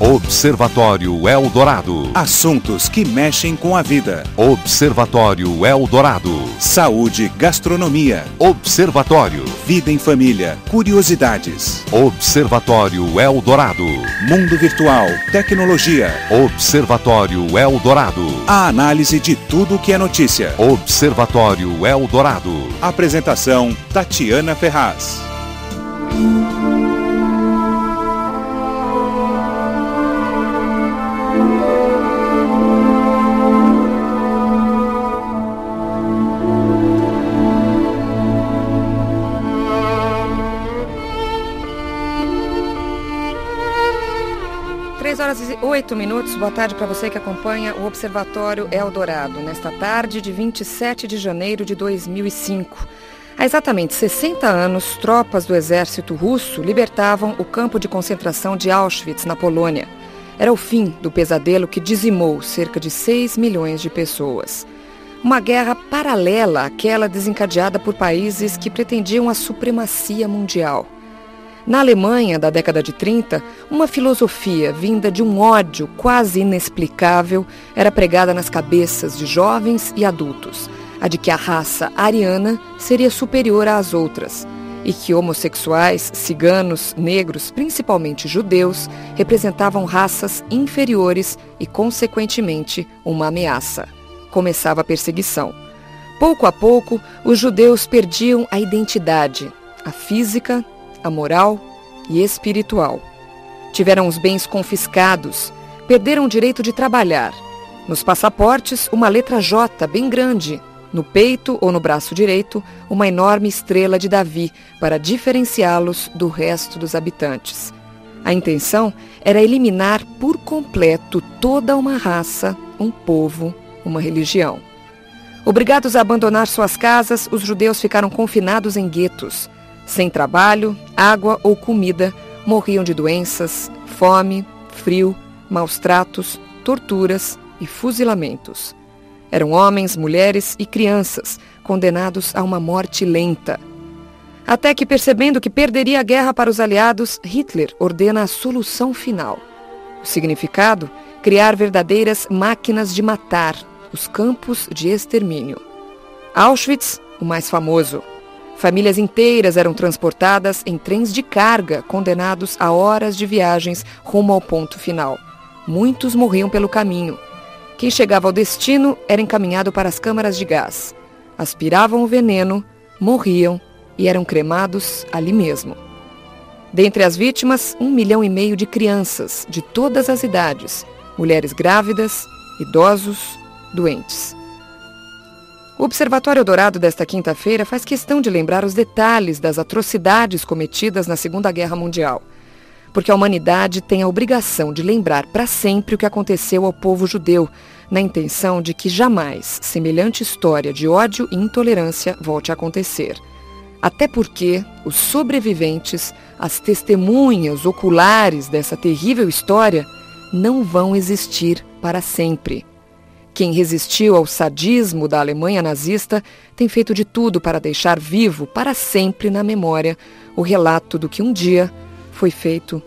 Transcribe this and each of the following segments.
Observatório Eldorado. Assuntos que mexem com a vida. Observatório Eldorado. Saúde, gastronomia. Observatório. Vida em família. Curiosidades. Observatório Eldorado. Mundo virtual. Tecnologia. Observatório Eldorado. A análise de tudo que é notícia. Observatório Eldorado. Apresentação: Tatiana Ferraz. Oito minutos. Boa tarde para você que acompanha o Observatório Eldorado, nesta tarde de 27 de janeiro de 2005. Há exatamente 60 anos, tropas do exército russo libertavam o campo de concentração de Auschwitz, na Polônia. Era o fim do pesadelo que dizimou cerca de 6 milhões de pessoas. Uma guerra paralela àquela desencadeada por países que pretendiam a supremacia mundial. Na Alemanha da década de 30, uma filosofia vinda de um ódio quase inexplicável era pregada nas cabeças de jovens e adultos, a de que a raça ariana seria superior às outras e que homossexuais, ciganos, negros, principalmente judeus, representavam raças inferiores e, consequentemente, uma ameaça. Começava a perseguição. Pouco a pouco, os judeus perdiam a identidade, a física, a moral e espiritual. Tiveram os bens confiscados, perderam o direito de trabalhar. Nos passaportes, uma letra J bem grande. No peito ou no braço direito, uma enorme estrela de Davi para diferenciá-los do resto dos habitantes. A intenção era eliminar por completo toda uma raça, um povo, uma religião. Obrigados a abandonar suas casas, os judeus ficaram confinados em guetos. Sem trabalho, água ou comida, morriam de doenças, fome, frio, maus tratos, torturas e fuzilamentos. Eram homens, mulheres e crianças condenados a uma morte lenta. Até que, percebendo que perderia a guerra para os aliados, Hitler ordena a solução final. O significado? Criar verdadeiras máquinas de matar, os campos de extermínio. Auschwitz, o mais famoso. Famílias inteiras eram transportadas em trens de carga, condenados a horas de viagens rumo ao ponto final. Muitos morriam pelo caminho. Quem chegava ao destino era encaminhado para as câmaras de gás. Aspiravam o veneno, morriam e eram cremados ali mesmo. Dentre as vítimas, um milhão e meio de crianças, de todas as idades, mulheres grávidas, idosos, doentes. O Observatório Dourado desta quinta-feira faz questão de lembrar os detalhes das atrocidades cometidas na Segunda Guerra Mundial. Porque a humanidade tem a obrigação de lembrar para sempre o que aconteceu ao povo judeu, na intenção de que jamais semelhante história de ódio e intolerância volte a acontecer. Até porque os sobreviventes, as testemunhas oculares dessa terrível história, não vão existir para sempre. Quem resistiu ao sadismo da Alemanha nazista tem feito de tudo para deixar vivo para sempre na memória o relato do que um dia foi feito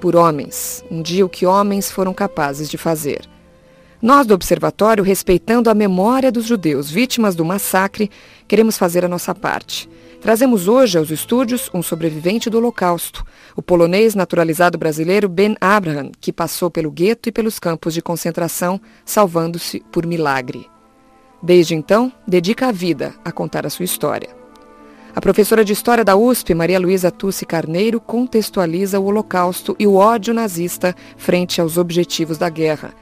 por homens, um dia o que homens foram capazes de fazer. Nós do Observatório, respeitando a memória dos judeus vítimas do massacre, queremos fazer a nossa parte. Trazemos hoje aos estúdios um sobrevivente do Holocausto, o polonês naturalizado brasileiro Ben Abraham, que passou pelo gueto e pelos campos de concentração, salvando-se por milagre. Desde então, dedica a vida a contar a sua história. A professora de História da USP, Maria Luísa Tussi Carneiro, contextualiza o Holocausto e o ódio nazista frente aos objetivos da guerra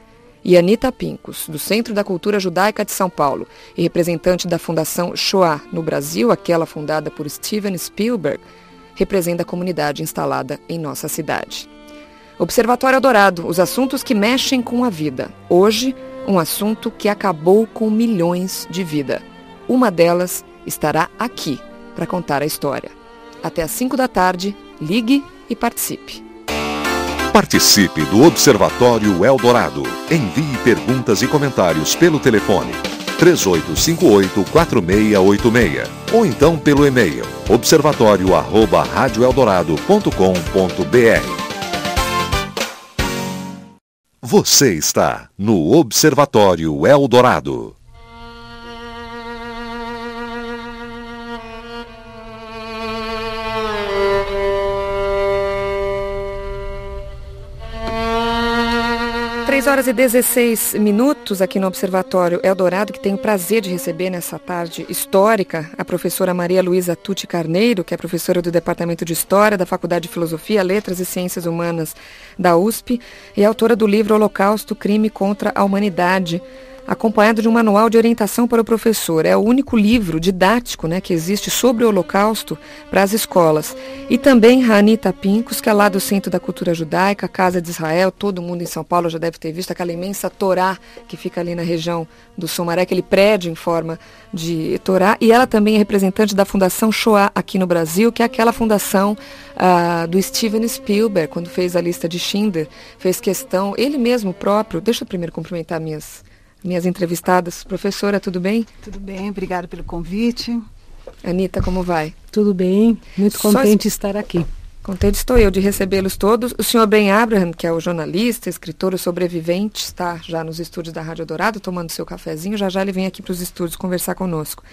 e Anita Pincos, do Centro da Cultura Judaica de São Paulo e representante da Fundação Shoah no Brasil, aquela fundada por Steven Spielberg, representa a comunidade instalada em nossa cidade. Observatório Dourado, os assuntos que mexem com a vida. Hoje, um assunto que acabou com milhões de vida. Uma delas estará aqui para contar a história. Até às 5 da tarde, ligue e participe. Participe do Observatório Eldorado. Envie perguntas e comentários pelo telefone 3858-4686 ou então pelo e-mail observatório@radioeldorado.com.br. Você está no Observatório Eldorado. Três horas e 16 minutos aqui no Observatório Eldorado, que tenho o prazer de receber nessa tarde histórica a professora Maria Luísa Tucci Carneiro, que é professora do Departamento de História da Faculdade de Filosofia, Letras e Ciências Humanas da USP e autora do livro Holocausto, Crime contra a Humanidade, acompanhado de um manual de orientação para o professor. É o único livro didático né, que existe sobre o Holocausto para as escolas. E também Ranita Pincos, que é lá do Centro da Cultura Judaica, Casa de Israel, todo mundo em São Paulo já deve ter visto aquela imensa Torá que fica ali na região do Sumaré, aquele prédio em forma de Torá. E ela também é representante da Fundação Shoah aqui no Brasil, que é aquela fundação uh, do Steven Spielberg, quando fez a lista de Schindler, fez questão, ele mesmo próprio, deixa eu primeiro cumprimentar minhas minhas entrevistadas. Professora, tudo bem? Tudo bem, obrigada pelo convite. Anitta, como vai? Tudo bem, muito contente de estar aqui. Contente estou eu de recebê-los todos. O senhor Ben Abraham, que é o jornalista, escritor, o sobrevivente, está já nos estúdios da Rádio Dourado tomando seu cafezinho. Já já ele vem aqui para os estúdios conversar conosco.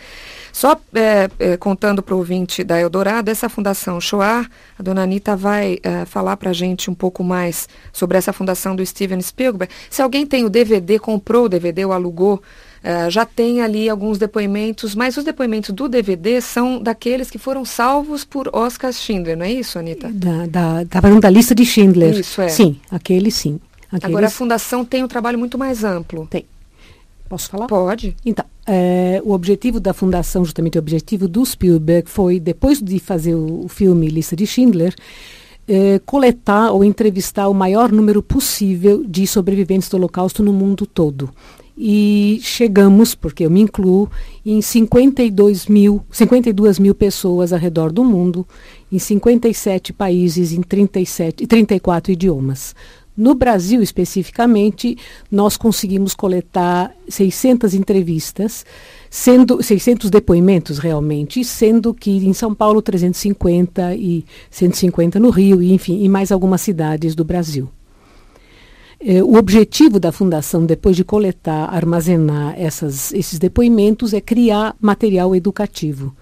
Só é, é, contando para o ouvinte da Eldorado, essa fundação Shoah, a dona Anitta vai é, falar para a gente um pouco mais sobre essa fundação do Steven Spielberg. Se alguém tem o DVD, comprou o DVD ou alugou, Uh, já tem ali alguns depoimentos, mas os depoimentos do DVD são daqueles que foram salvos por Oscar Schindler, não é isso, Anitta? Da, da, tá falando da lista de Schindler. Isso, é. Sim, aquele sim. Aqueles... Agora a fundação tem um trabalho muito mais amplo. Tem. Posso falar? Pode. Então, é, o objetivo da fundação, justamente o objetivo do Spielberg, foi, depois de fazer o, o filme Lista de Schindler, é, coletar ou entrevistar o maior número possível de sobreviventes do Holocausto no mundo todo e chegamos, porque eu me incluo, em 52 mil, 52 mil pessoas ao redor do mundo, em 57 países, em 37, 34 idiomas. No Brasil, especificamente, nós conseguimos coletar 600 entrevistas, sendo 600 depoimentos realmente, sendo que em São Paulo 350 e 150 no Rio, e, enfim, em mais algumas cidades do Brasil. Eh, o objetivo da fundação, depois de coletar, armazenar essas, esses depoimentos, é criar material educativo.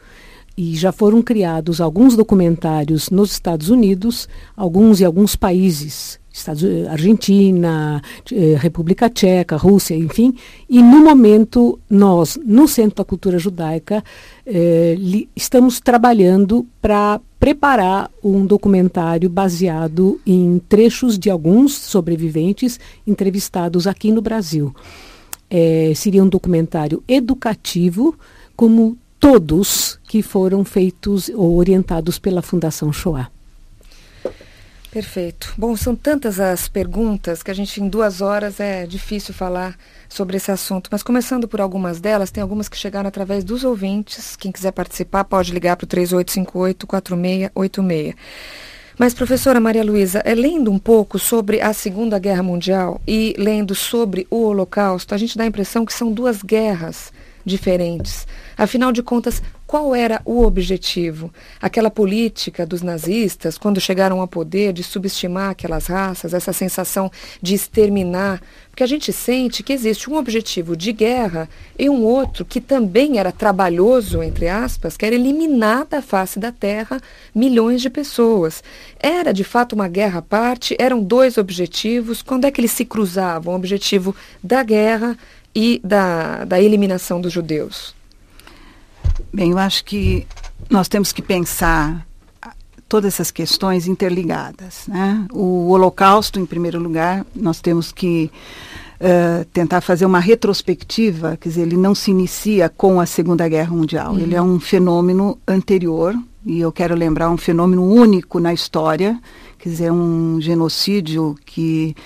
E já foram criados alguns documentários nos Estados Unidos, alguns em alguns países, Estados, Argentina, eh, República Tcheca, Rússia, enfim. E no momento, nós, no Centro da Cultura Judaica, eh, li, estamos trabalhando para preparar um documentário baseado em trechos de alguns sobreviventes entrevistados aqui no Brasil. É, seria um documentário educativo, como todos que foram feitos ou orientados pela Fundação Shoah. Perfeito. Bom, são tantas as perguntas que a gente em duas horas é difícil falar sobre esse assunto. Mas começando por algumas delas, tem algumas que chegaram através dos ouvintes. Quem quiser participar pode ligar para o 3858-4686. Mas, professora Maria Luísa, é, lendo um pouco sobre a Segunda Guerra Mundial e lendo sobre o Holocausto, a gente dá a impressão que são duas guerras diferentes. Afinal de contas, qual era o objetivo? Aquela política dos nazistas, quando chegaram ao poder, de subestimar aquelas raças, essa sensação de exterminar. Porque a gente sente que existe um objetivo de guerra e um outro que também era trabalhoso, entre aspas, que era eliminar da face da terra milhões de pessoas. Era de fato uma guerra à parte, eram dois objetivos. Quando é que eles se cruzavam? O objetivo da guerra e da, da eliminação dos judeus? Bem, eu acho que nós temos que pensar todas essas questões interligadas. Né? O Holocausto, em primeiro lugar, nós temos que uh, tentar fazer uma retrospectiva, quer dizer, ele não se inicia com a Segunda Guerra Mundial, uhum. ele é um fenômeno anterior, e eu quero lembrar um fenômeno único na história, quer dizer, um genocídio que,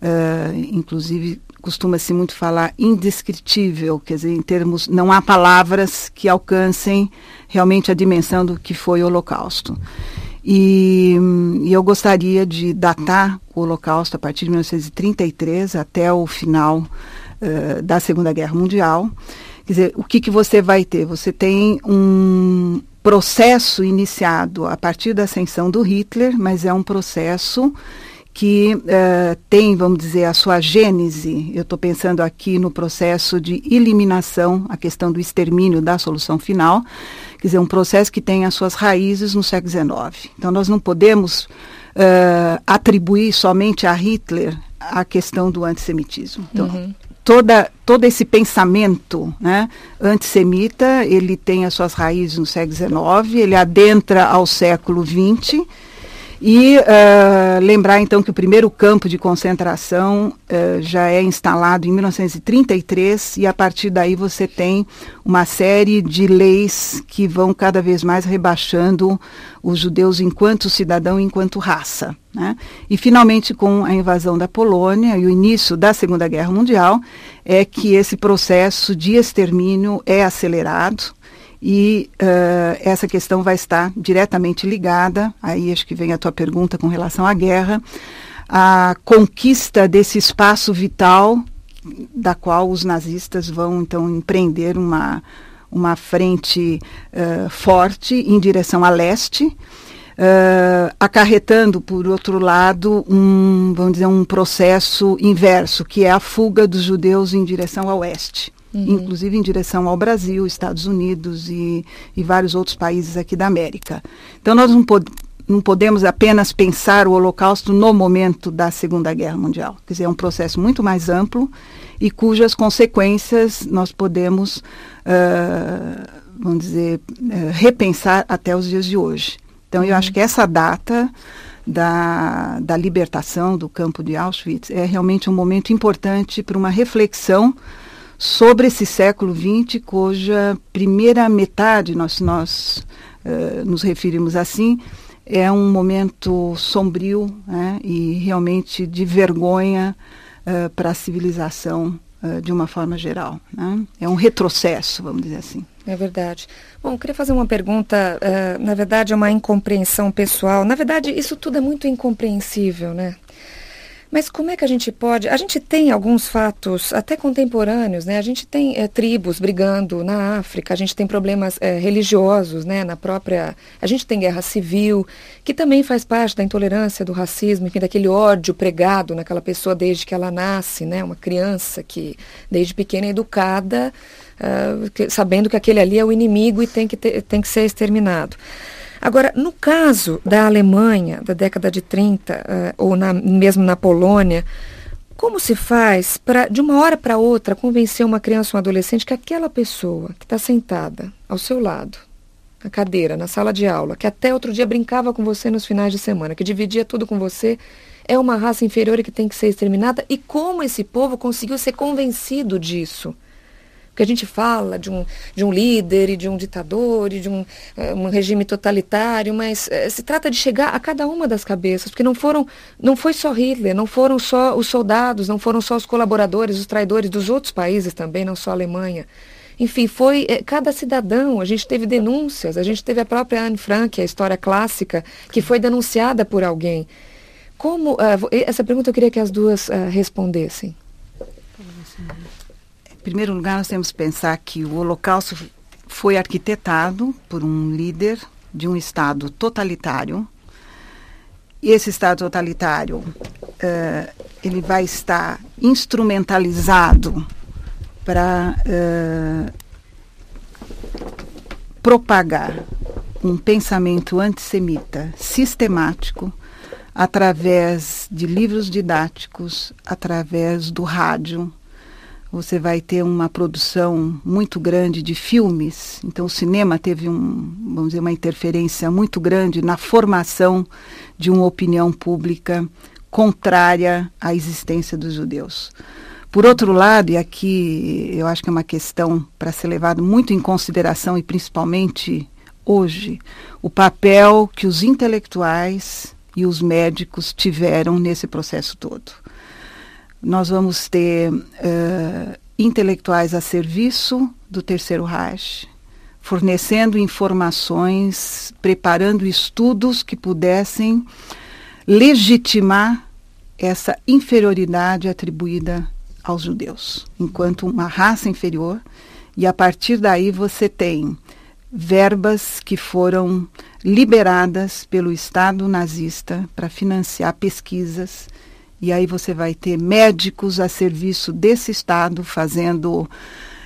uh, inclusive, costuma-se muito falar indescritível, quer dizer, em termos, não há palavras que alcancem realmente a dimensão do que foi o Holocausto. E, e, eu gostaria de datar o Holocausto a partir de 1933 até o final uh, da Segunda Guerra Mundial. Quer dizer, o que, que você vai ter? Você tem um processo iniciado a partir da ascensão do Hitler, mas é um processo que uh, tem, vamos dizer, a sua gênese, eu estou pensando aqui no processo de eliminação, a questão do extermínio da solução final, quer dizer, um processo que tem as suas raízes no século XIX. Então, nós não podemos uh, atribuir somente a Hitler a questão do antissemitismo. Então, uhum. toda, todo esse pensamento né, antissemita, ele tem as suas raízes no século XIX, ele adentra ao século XX, e uh, lembrar então que o primeiro campo de concentração uh, já é instalado em 1933 e a partir daí você tem uma série de leis que vão cada vez mais rebaixando os judeus enquanto cidadão, enquanto raça. Né? E finalmente com a invasão da Polônia e o início da Segunda Guerra Mundial é que esse processo de extermínio é acelerado e uh, essa questão vai estar diretamente ligada, aí acho que vem a tua pergunta com relação à guerra, a conquista desse espaço vital da qual os nazistas vão então empreender uma, uma frente uh, forte em direção a leste, uh, acarretando, por outro lado, um, vamos dizer, um processo inverso, que é a fuga dos judeus em direção ao oeste uhum. inclusive em direção ao Brasil, Estados Unidos e, e vários outros países aqui da América. Então nós não, pod não podemos apenas pensar o Holocausto no momento da Segunda Guerra Mundial. Quer dizer, é um processo muito mais amplo e cujas consequências nós podemos, uh, vamos dizer, uh, repensar até os dias de hoje. Então, eu uhum. acho que essa data da, da libertação do campo de Auschwitz é realmente um momento importante para uma reflexão sobre esse século XX, cuja primeira metade, nós, nós uh, nos referimos assim, é um momento sombrio né, e realmente de vergonha uh, para a civilização uh, de uma forma geral. Né? É um retrocesso, vamos dizer assim. É verdade. Bom, queria fazer uma pergunta, na verdade é uma incompreensão pessoal. Na verdade, isso tudo é muito incompreensível, né? Mas como é que a gente pode? A gente tem alguns fatos até contemporâneos, né? A gente tem é, tribos brigando na África, a gente tem problemas é, religiosos, né? Na própria, a gente tem guerra civil, que também faz parte da intolerância, do racismo, enfim, daquele ódio pregado naquela pessoa desde que ela nasce, né? Uma criança que desde pequena é educada, uh, que, sabendo que aquele ali é o inimigo e tem que, ter, tem que ser exterminado. Agora, no caso da Alemanha, da década de 30, uh, eh, ou na, mesmo na Polônia, como se faz para, de uma hora para outra, convencer uma criança ou um adolescente que aquela pessoa que está sentada ao seu lado, na cadeira, na sala de aula, que até outro dia brincava com você nos finais de semana, que dividia tudo com você, é uma raça inferior e que tem que ser exterminada? E como esse povo conseguiu ser convencido disso? Porque a gente fala de um, de um líder e de um ditador e de um, uh, um regime totalitário, mas uh, se trata de chegar a cada uma das cabeças, porque não foram, não foi só Hitler, não foram só os soldados, não foram só os colaboradores, os traidores dos outros países também, não só a Alemanha. Enfim, foi é, cada cidadão. A gente teve denúncias, a gente teve a própria Anne Frank, a história clássica, que foi denunciada por alguém. Como uh, essa pergunta eu queria que as duas respondessem. Em primeiro lugar, nós temos que pensar que o Holocausto foi arquitetado por um líder de um Estado totalitário. E esse Estado totalitário, uh, ele vai estar instrumentalizado para uh, propagar um pensamento antissemita sistemático através de livros didáticos, através do rádio, você vai ter uma produção muito grande de filmes. Então, o cinema teve um, vamos dizer, uma interferência muito grande na formação de uma opinião pública contrária à existência dos judeus. Por outro lado, e aqui eu acho que é uma questão para ser levado muito em consideração e principalmente hoje, o papel que os intelectuais e os médicos tiveram nesse processo todo nós vamos ter uh, intelectuais a serviço do Terceiro Reich, fornecendo informações, preparando estudos que pudessem legitimar essa inferioridade atribuída aos judeus, enquanto uma raça inferior, e a partir daí você tem verbas que foram liberadas pelo Estado nazista para financiar pesquisas. E aí você vai ter médicos a serviço desse Estado fazendo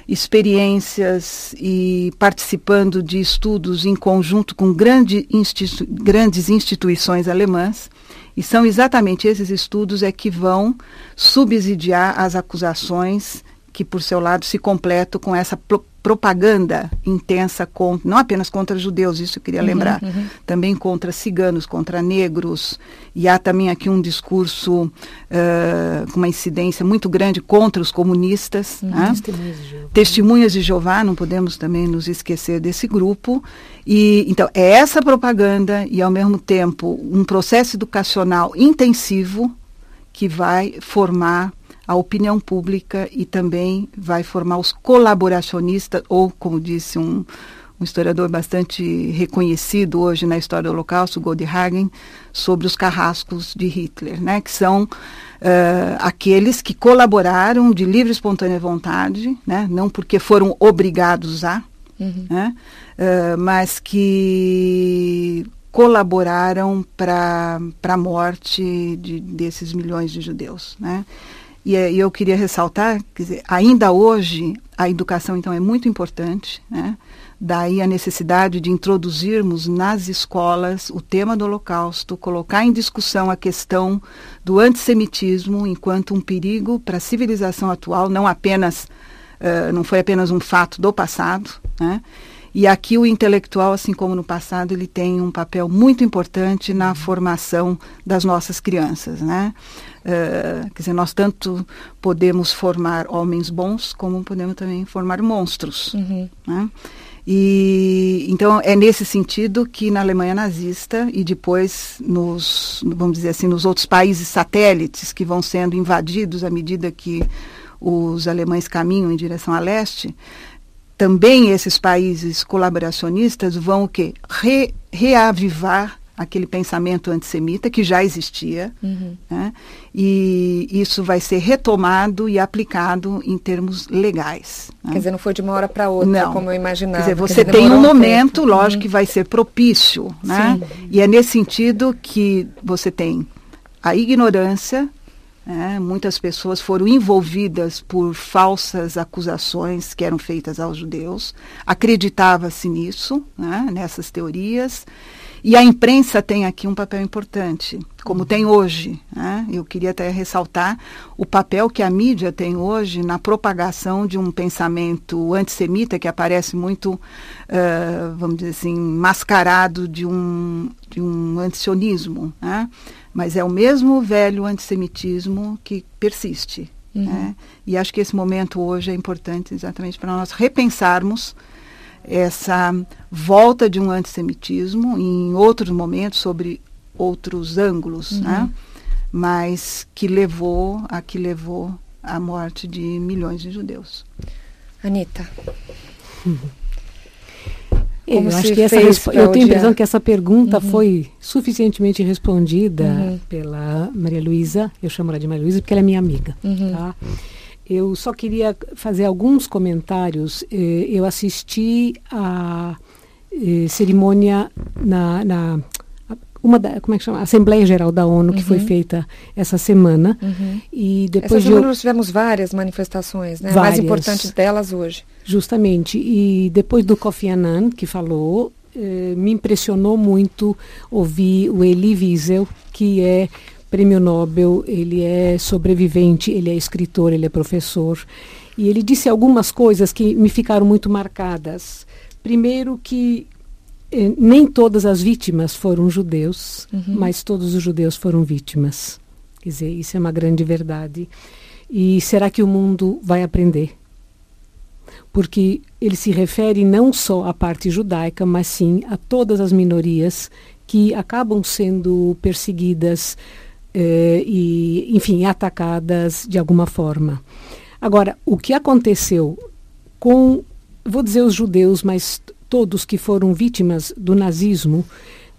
experiências e participando de estudos em conjunto com grande institu grandes instituições alemãs. E são exatamente esses estudos é que vão subsidiar as acusações que, por seu lado, se completam com essa propaganda intensa contra, não apenas contra judeus, isso eu queria uhum, lembrar, uhum. também contra ciganos, contra negros, e há também aqui um discurso uh, com uma incidência muito grande contra os comunistas. Uhum, né? Testemunhas de Jeová. Testemunhas de Jeová, não podemos também nos esquecer desse grupo. E então é essa propaganda e ao mesmo tempo um processo educacional intensivo que vai formar a opinião pública e também vai formar os colaboracionistas, ou, como disse um, um historiador bastante reconhecido hoje na história do Holocausto, Goldhagen, sobre os carrascos de Hitler, né, que são uh, aqueles que colaboraram de livre e espontânea vontade, né, não porque foram obrigados a, uhum. né, uh, mas que colaboraram para a morte de, desses milhões de judeus. Né? E, e eu queria ressaltar, quer dizer, ainda hoje a educação então é muito importante, né? Daí a necessidade de introduzirmos nas escolas o tema do Holocausto, colocar em discussão a questão do antissemitismo enquanto um perigo para a civilização atual, não apenas uh, não foi apenas um fato do passado, né? E aqui o intelectual, assim como no passado, ele tem um papel muito importante na formação das nossas crianças, né? Uh, quer dizer, nós tanto podemos formar homens bons, como podemos também formar monstros, uhum. né? E então é nesse sentido que na Alemanha nazista e depois nos, vamos dizer assim, nos outros países satélites que vão sendo invadidos à medida que os alemães caminham em direção a leste, também esses países colaboracionistas vão o quê? Re, reavivar aquele pensamento antissemita que já existia, uhum. né? e isso vai ser retomado e aplicado em termos legais. Né? Quer dizer, não foi de uma hora para outra, não. como eu imaginava. Quer dizer, você Quer dizer, tem um momento, tempo. lógico, uhum. que vai ser propício, né? e é nesse sentido que você tem a ignorância, é, muitas pessoas foram envolvidas por falsas acusações que eram feitas aos judeus. Acreditava-se nisso, né, nessas teorias. E a imprensa tem aqui um papel importante, como uhum. tem hoje. Né? Eu queria até ressaltar o papel que a mídia tem hoje na propagação de um pensamento antissemita que aparece muito, uh, vamos dizer assim, mascarado de um, de um antisionismo. Né? Mas é o mesmo velho antissemitismo que persiste. Uhum. Né? E acho que esse momento hoje é importante exatamente para nós repensarmos essa volta de um antissemitismo em outros momentos, sobre outros ângulos, uhum. né? mas que levou a que levou à morte de milhões de judeus. Anitta. Uhum. Como eu acho que essa eu tenho a impressão que essa pergunta uhum. foi suficientemente respondida uhum. pela Maria Luísa. Eu chamo ela de Maria Luísa porque ela é minha amiga. Uhum. Tá? Eu só queria fazer alguns comentários. Eh, eu assisti a eh, cerimônia na, na uma da, como é que chama? Assembleia Geral da ONU, uhum. que foi uhum. feita essa semana. Uhum. E depois essa semana eu... nós tivemos várias manifestações, né? Várias. A mais importante delas hoje. Justamente. E depois do Kofi Annan, que falou, eh, me impressionou muito ouvir o Elie Wiesel, que é prêmio Nobel, ele é sobrevivente, ele é escritor, ele é professor. E ele disse algumas coisas que me ficaram muito marcadas. Primeiro que nem todas as vítimas foram judeus, uhum. mas todos os judeus foram vítimas. Quer dizer, isso é uma grande verdade. E será que o mundo vai aprender? Porque ele se refere não só à parte judaica, mas sim a todas as minorias que acabam sendo perseguidas eh, e, enfim, atacadas de alguma forma. Agora, o que aconteceu com, vou dizer os judeus, mas todos que foram vítimas do nazismo,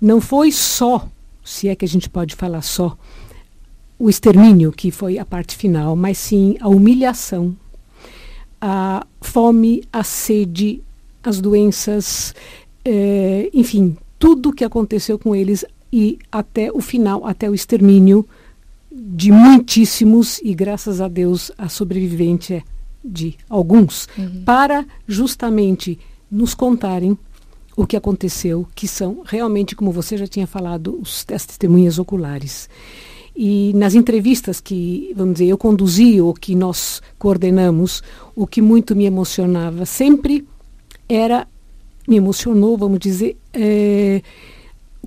não foi só, se é que a gente pode falar só, o extermínio, que foi a parte final, mas sim a humilhação, a fome, a sede, as doenças é, enfim, tudo o que aconteceu com eles e até o final, até o extermínio de muitíssimos e graças a Deus a sobrevivência de alguns, uhum. para justamente nos contarem o que aconteceu, que são realmente, como você já tinha falado, os, as testemunhas oculares. E nas entrevistas que, vamos dizer, eu conduzi ou que nós coordenamos, o que muito me emocionava sempre era, me emocionou, vamos dizer, é,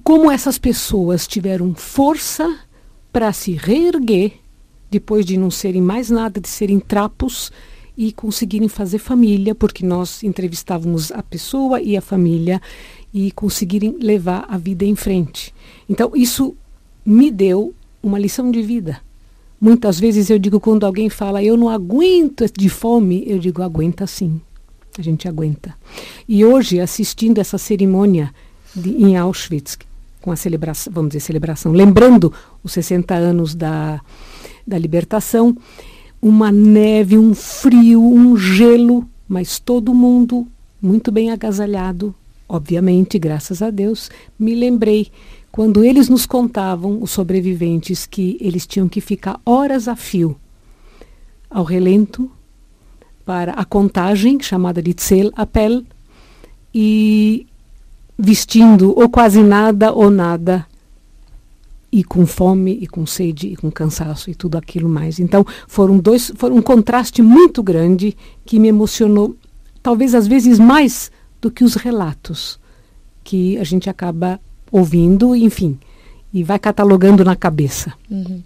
como essas pessoas tiveram força para se reerguer depois de não serem mais nada, de serem trapos e conseguirem fazer família, porque nós entrevistávamos a pessoa e a família e conseguirem levar a vida em frente. Então, isso me deu uma lição de vida. Muitas vezes eu digo, quando alguém fala, eu não aguento de fome, eu digo, aguenta sim. A gente aguenta. E hoje, assistindo essa cerimônia de, em Auschwitz, com a celebração, vamos dizer, celebração, lembrando os 60 anos da, da libertação, uma neve, um frio, um gelo, mas todo mundo muito bem agasalhado, obviamente, graças a Deus, me lembrei quando eles nos contavam, os sobreviventes, que eles tinham que ficar horas a fio ao relento para a contagem, chamada de Tzel Appel, e vestindo ou quase nada ou nada e com fome e com sede e com cansaço e tudo aquilo mais. Então foram dois, foram um contraste muito grande que me emocionou, talvez às vezes mais do que os relatos que a gente acaba ouvindo, enfim, e vai catalogando na cabeça. Uhum.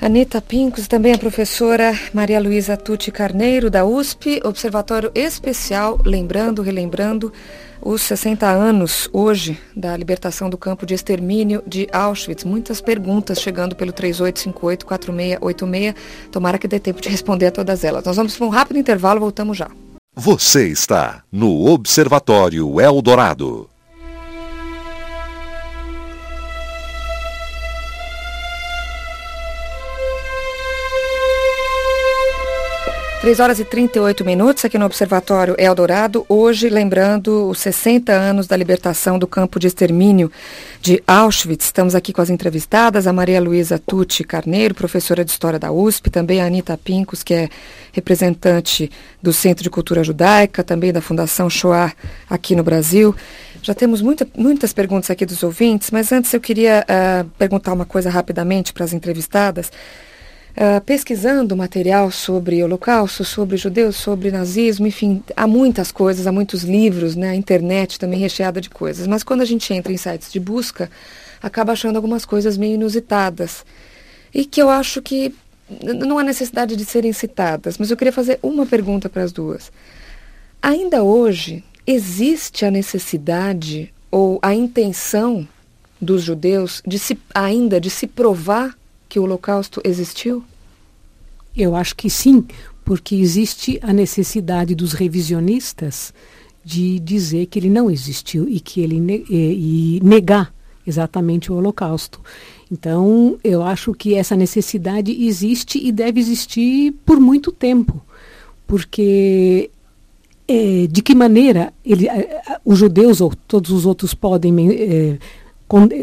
Anita Pincos, também a professora Maria Luísa Tucci Carneiro, da USP, Observatório Especial, lembrando, relembrando os 60 anos hoje da libertação do campo de extermínio de Auschwitz. Muitas perguntas chegando pelo 3858-4686. Tomara que dê tempo de responder a todas elas. Nós vamos para um rápido intervalo, voltamos já. Você está no Observatório Eldorado. 3 horas e 38 minutos aqui no Observatório Eldorado. Hoje, lembrando os 60 anos da libertação do campo de extermínio de Auschwitz. Estamos aqui com as entrevistadas, a Maria Luísa Tucci Carneiro, professora de História da USP, também a Anitta Pincos, que é representante do Centro de Cultura Judaica, também da Fundação Shoah aqui no Brasil. Já temos muita, muitas perguntas aqui dos ouvintes, mas antes eu queria uh, perguntar uma coisa rapidamente para as entrevistadas. Uh, pesquisando material sobre Holocausto, sobre judeus, sobre nazismo, enfim, há muitas coisas, há muitos livros, né? a internet também recheada de coisas. Mas quando a gente entra em sites de busca, acaba achando algumas coisas meio inusitadas. E que eu acho que não há necessidade de serem citadas, mas eu queria fazer uma pergunta para as duas. Ainda hoje, existe a necessidade ou a intenção dos judeus de se, ainda de se provar que o Holocausto existiu? Eu acho que sim, porque existe a necessidade dos revisionistas de dizer que ele não existiu e que ele e, e negar exatamente o Holocausto. Então, eu acho que essa necessidade existe e deve existir por muito tempo, porque é, de que maneira ele, os judeus ou todos os outros podem é,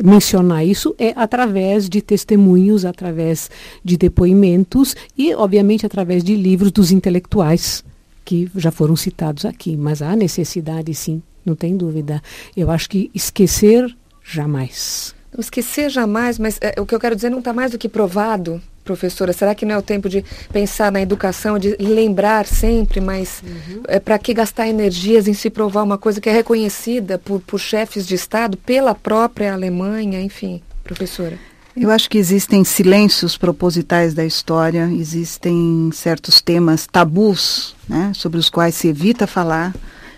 mencionar isso é através de testemunhos, através de depoimentos e, obviamente, através de livros dos intelectuais que já foram citados aqui. Mas há necessidade, sim, não tem dúvida. Eu acho que esquecer jamais. Esquecer jamais, mas é, o que eu quero dizer não está mais do que provado professora? Será que não é o tempo de pensar na educação, de lembrar sempre, mas uhum. é, para que gastar energias em se provar uma coisa que é reconhecida por, por chefes de Estado, pela própria Alemanha, enfim, professora? Eu acho que existem silêncios propositais da história, existem certos temas tabus, né, sobre os quais se evita falar,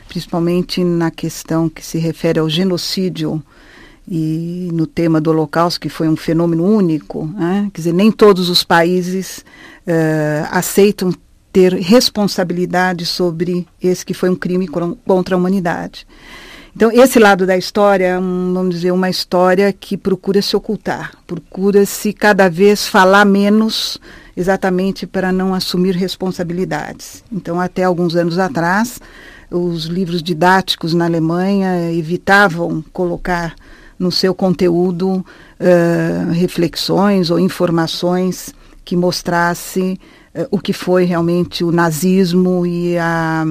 principalmente na questão que se refere ao genocídio e no tema do Holocausto, que foi um fenômeno único, né? quer dizer, nem todos os países uh, aceitam ter responsabilidade sobre esse que foi um crime contra a humanidade. Então, esse lado da história é, vamos dizer, uma história que procura se ocultar, procura se cada vez falar menos, exatamente para não assumir responsabilidades. Então, até alguns anos atrás, os livros didáticos na Alemanha evitavam colocar no seu conteúdo uh, reflexões ou informações que mostrasse uh, o que foi realmente o nazismo e a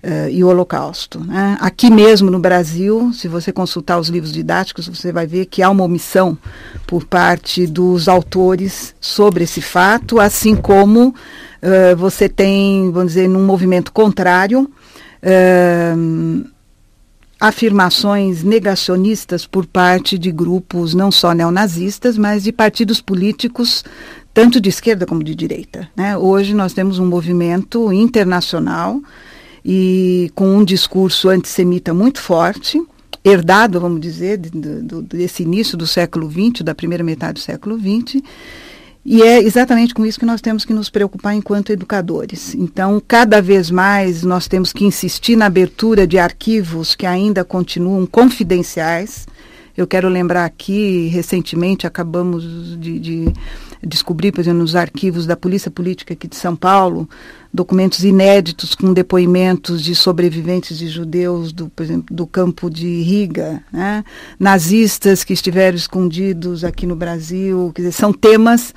Uh, e o Holocausto. Né? Aqui mesmo no Brasil, se você consultar os livros didáticos, você vai ver que há uma omissão por parte dos autores sobre esse fato, assim como você tem, vamos dizer, num movimento contrário, uh, afirmações negacionistas por parte de grupos não só neonazistas, mas de partidos políticos tanto de esquerda como de direita. Né? Hoje nós temos um movimento internacional e com um discurso antissemita muito forte, herdado, vamos dizer, de, de, desse início do século XX, da primeira metade do século XX, e é exatamente com isso que nós temos que nos preocupar enquanto educadores. Então, cada vez mais nós temos que insistir na abertura de arquivos que ainda continuam confidenciais. Eu quero lembrar aqui, recentemente acabamos de, de descobrir, por exemplo, nos arquivos da Polícia Política aqui de São Paulo, documentos inéditos com depoimentos de sobreviventes de judeus do, por exemplo, do campo de Riga, né? nazistas que estiveram escondidos aqui no Brasil, quer dizer, são temas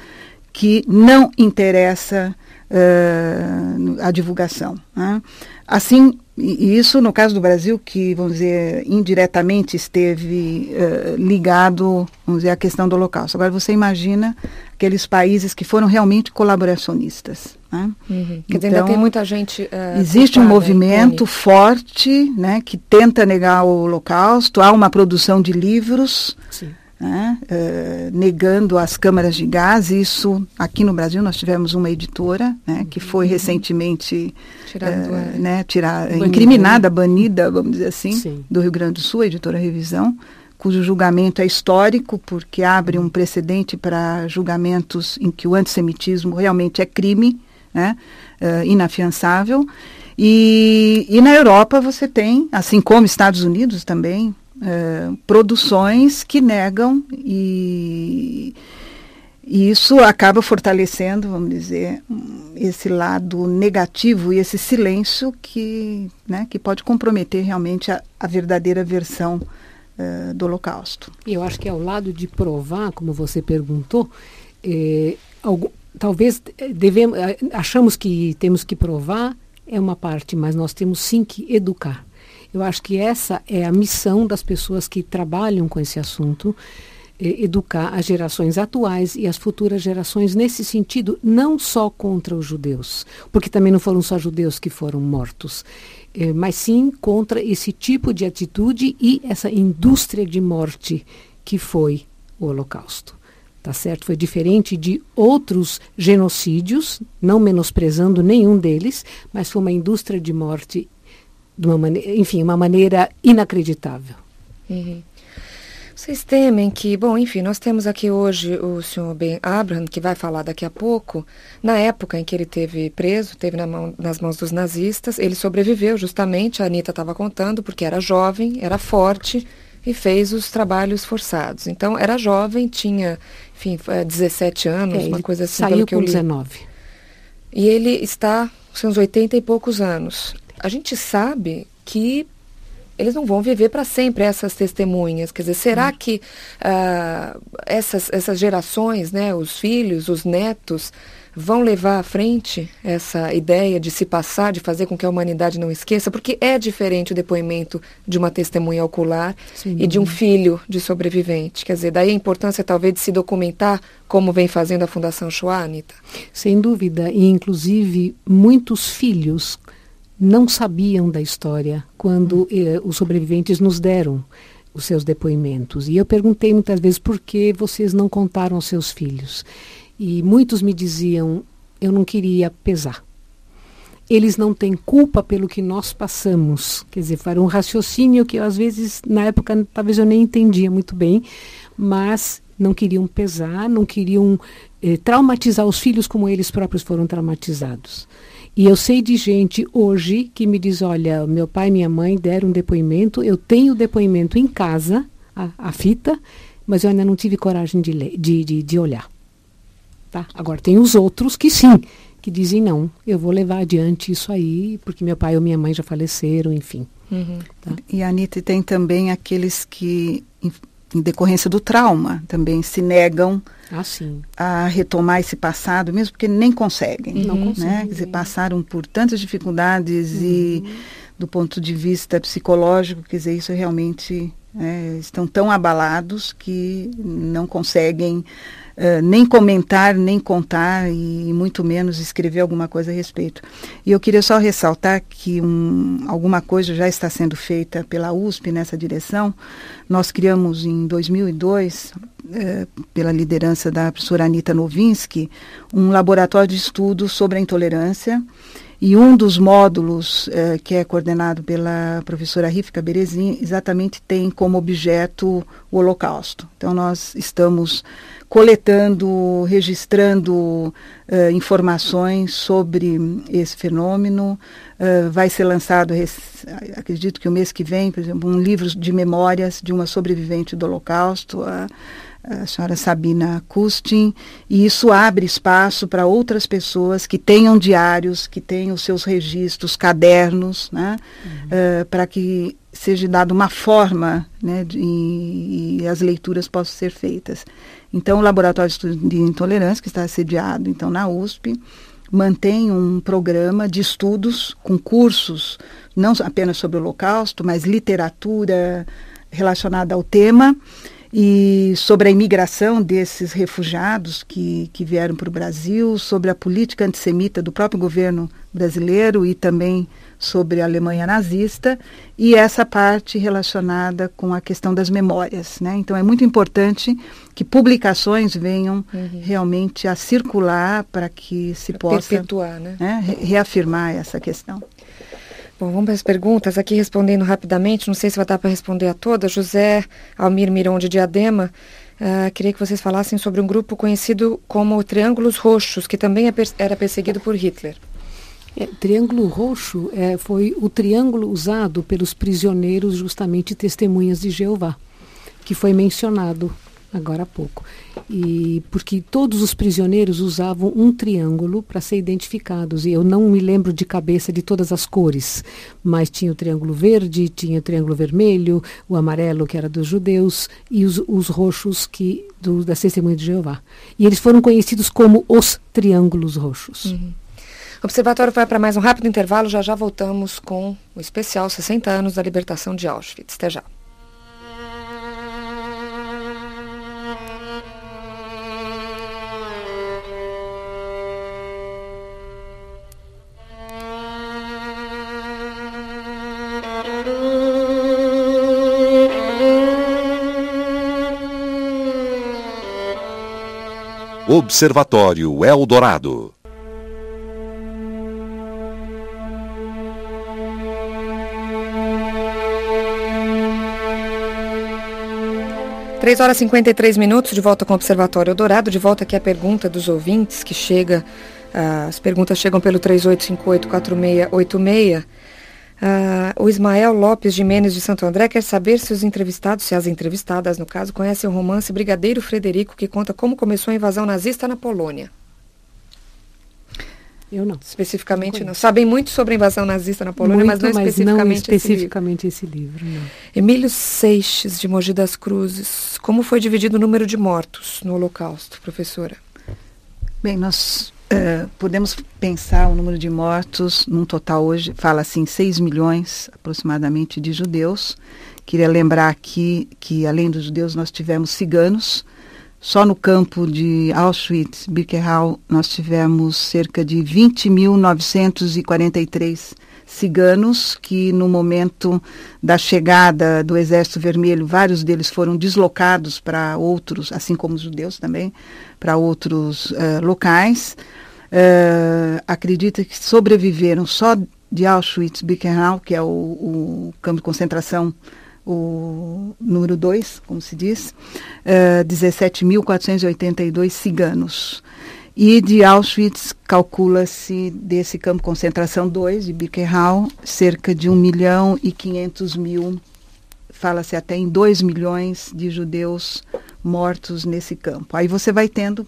que não interessa uh, a divulgação. Né? Assim, e isso no caso do Brasil, que, vamos dizer, indiretamente esteve uh, ligado, vamos dizer, à questão do Holocausto. Agora, você imagina aqueles países que foram realmente colaboracionistas. Né? Uhum. Quer dizer, ainda então, tem muita gente. Uh, existe um movimento forte né, que tenta negar o Holocausto, há uma produção de livros. Né, uh, negando as câmaras de gás. Isso aqui no Brasil nós tivemos uma editora né, que foi uhum. recentemente Tirado, uh, né, tirar, banida, incriminada, banida, vamos dizer assim, Sim. do Rio Grande do Sul, a editora Revisão cujo julgamento é histórico, porque abre um precedente para julgamentos em que o antissemitismo realmente é crime, né, uh, inafiançável. E, e na Europa você tem, assim como Estados Unidos também, uh, produções que negam e, e isso acaba fortalecendo, vamos dizer, esse lado negativo e esse silêncio que, né, que pode comprometer realmente a, a verdadeira versão uh, do Holocausto. Eu acho que ao lado de provar, como você perguntou, eh, algum, talvez devemos, achamos que temos que provar é uma parte, mas nós temos sim que educar. Eu acho que essa é a missão das pessoas que trabalham com esse assunto, educar as gerações atuais e as futuras gerações nesse sentido, não só contra os judeus, porque também não foram só judeus que foram mortos. Eh, mas sim contra esse tipo de atitude e essa indústria de morte que foi o Holocausto. Tá certo? Foi diferente de outros genocídios, não menosprezando nenhum deles, mas foi uma indústria de morte de uma maneira, enfim, uma maneira inacreditável. Uhum. Vocês temem que, bom, enfim, nós temos aqui hoje o senhor Ben Abraham, que vai falar daqui a pouco. Na época em que ele teve preso, teve na mão, nas mãos dos nazistas, ele sobreviveu justamente, a Anitta estava contando, porque era jovem, era forte e fez os trabalhos forçados. Então, era jovem, tinha, enfim, 17 é, anos, é, uma coisa assim, saiu pelo que eu li. 19. E ele está com seus 80 e poucos anos. A gente sabe que eles não vão viver para sempre essas testemunhas. Quer dizer, será hum. que uh, essas, essas gerações, né, os filhos, os netos, vão levar à frente essa ideia de se passar, de fazer com que a humanidade não esqueça? Porque é diferente o depoimento de uma testemunha ocular Sim. e de um filho de sobrevivente. Quer dizer, daí a importância talvez de se documentar como vem fazendo a Fundação Shoah, Anitta? Sem dúvida, e inclusive muitos filhos não sabiam da história quando eh, os sobreviventes nos deram os seus depoimentos. E eu perguntei muitas vezes por que vocês não contaram aos seus filhos. E muitos me diziam: eu não queria pesar. Eles não têm culpa pelo que nós passamos. Quer dizer, foi um raciocínio que eu, às vezes, na época, talvez eu nem entendia muito bem, mas não queriam pesar, não queriam eh, traumatizar os filhos como eles próprios foram traumatizados. E eu sei de gente hoje que me diz: olha, meu pai e minha mãe deram um depoimento, eu tenho o depoimento em casa, a, a fita, mas eu ainda não tive coragem de, ler, de, de, de olhar. Tá? Agora, tem os outros que sim, que dizem não, eu vou levar adiante isso aí, porque meu pai ou minha mãe já faleceram, enfim. Uhum. Tá? E a Anitta tem também aqueles que, em, decorrência do trauma, também se negam ah, a retomar esse passado, mesmo porque nem conseguem. Não né? conseguem. Quer dizer, passaram por tantas dificuldades uhum. e do ponto de vista psicológico, quer dizer, isso realmente é, estão tão abalados que não conseguem uh, nem comentar, nem contar e muito menos escrever alguma coisa a respeito. E eu queria só ressaltar que um, alguma coisa já está sendo feita pela USP nessa direção. Nós criamos em 2002, uh, pela liderança da professora Anita Novinsky, um laboratório de estudo sobre a intolerância e um dos módulos, eh, que é coordenado pela professora Rifka Berezin, exatamente tem como objeto o Holocausto. Então, nós estamos coletando, registrando eh, informações sobre esse fenômeno. Eh, vai ser lançado, acredito que o mês que vem, por exemplo, um livro de memórias de uma sobrevivente do Holocausto. A senhora Sabina Kustin, e isso abre espaço para outras pessoas que tenham diários, que tenham seus registros, cadernos, né, uhum. uh, para que seja dada uma forma né, de, e, as leituras possam ser feitas. Então, o Laboratório de Intolerância, que está sediado então, na USP, mantém um programa de estudos com cursos, não apenas sobre o Holocausto, mas literatura relacionada ao tema, e sobre a imigração desses refugiados que, que vieram para o Brasil, sobre a política antissemita do próprio governo brasileiro e também sobre a Alemanha nazista e essa parte relacionada com a questão das memórias. Né? Então é muito importante que publicações venham uhum. realmente a circular para que se pra possa perpetuar, né? né? reafirmar essa questão. Bom, vamos para as perguntas. Aqui respondendo rapidamente, não sei se vai dar para responder a todas. José Almir Miron de Diadema, uh, queria que vocês falassem sobre um grupo conhecido como Triângulos Roxos, que também é era perseguido por Hitler. É, triângulo roxo é, foi o triângulo usado pelos prisioneiros, justamente testemunhas de Jeová, que foi mencionado agora há pouco. E porque todos os prisioneiros usavam um triângulo para ser identificados. E eu não me lembro de cabeça de todas as cores, mas tinha o triângulo verde, tinha o triângulo vermelho, o amarelo que era dos judeus e os, os roxos que do, da Testemunha de Jeová. E eles foram conhecidos como os triângulos roxos. Uhum. O Observatório vai para mais um rápido intervalo, já já voltamos com o especial 60 anos da libertação de Auschwitz. Até já. Observatório Eldorado. Três horas e 53 minutos, de volta com o Observatório Eldorado, de volta aqui a pergunta dos ouvintes, que chega, uh, as perguntas chegam pelo 3858-4686. Uh, o Ismael Lopes de Menes de Santo André quer saber se os entrevistados, se as entrevistadas, no caso, conhecem o romance Brigadeiro Frederico, que conta como começou a invasão nazista na Polônia. Eu não. Especificamente não. não. Sabem muito sobre a invasão nazista na Polônia, muito, mas não mas especificamente, não especificamente esse livro. Esse livro Emílio Seixas, de Mogi das Cruzes. Como foi dividido o número de mortos no Holocausto, professora? Bem, nós Uh, podemos pensar o número de mortos, num total hoje, fala assim, 6 milhões aproximadamente de judeus. Queria lembrar aqui que, além dos judeus, nós tivemos ciganos. Só no campo de Auschwitz, Birkenau, nós tivemos cerca de 20.943 ciganos que, no momento da chegada do Exército Vermelho, vários deles foram deslocados para outros, assim como os judeus também, para outros uh, locais. Uh, acredita que sobreviveram só de Auschwitz-Birkenau, que é o, o, campo de concentração, o número 2, como se diz, uh, eh, 17.482 ciganos. E de Auschwitz, calcula-se, desse campo de concentração 2, de Birkenau, cerca de 1 milhão e 500 mil, fala-se até em 2 milhões de judeus mortos nesse campo. Aí você vai tendo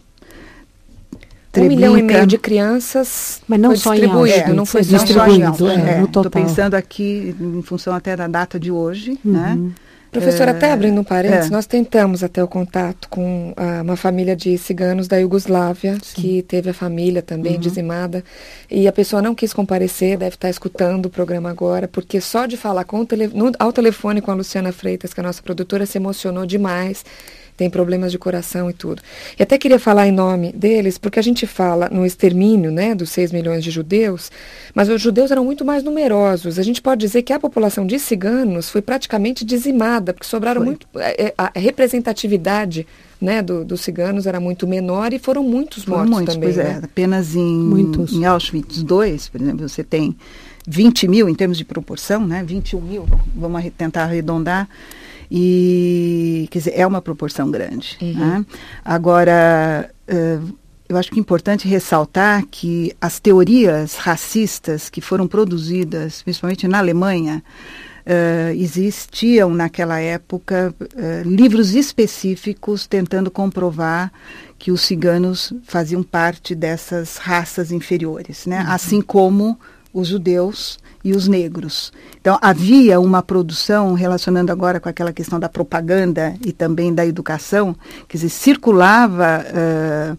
Um milhão e meio de crianças Mas não só distribuído, em Auschwitz, não foi é só em distribuído, é, É, no Estou total. pensando aqui, em função até da data de hoje, né? Uhum. Professora, até abrindo um parênteses, é. nós tentamos até o contato com ah, uma família de ciganos da Iugoslávia, que teve a família também dizimada, e a pessoa não quis comparecer, deve estar escutando o programa agora, porque só de falar com o tele, no- ao telefone com a Luciana Freitas, que é a nossa produtora, se emocionou demais, tem problemas de coração e tudo. E até queria falar em nome deles, porque a gente fala no extermínio né, dos 6 milhões de judeus, mas os judeus eram muito mais numerosos. A gente pode dizer que a população de ciganos foi praticamente dizimada, porque sobraram Foi. muito. é, é, A representatividade né, do- dos ciganos era muito menor e foram muitos Foram mortos muitos, também. pois né? é. Apenas em, Muitos. em Auschwitz II, por exemplo, você tem 20 mil em termos de proporção, né? 21 mil, vamos tentar arredondar. E, quer dizer, é uma proporção grande. Uhum. né? Agora, eh, eu acho que é importante ressaltar que as teorias racistas que foram produzidas, principalmente na Alemanha, eh, existiam naquela época eh, livros específicos tentando comprovar que os ciganos faziam parte dessas raças inferiores, né? Assim como os judeus e os negros. Então havia uma produção relacionando agora com aquela questão da propaganda e também da educação, quer dizer, circulava eh,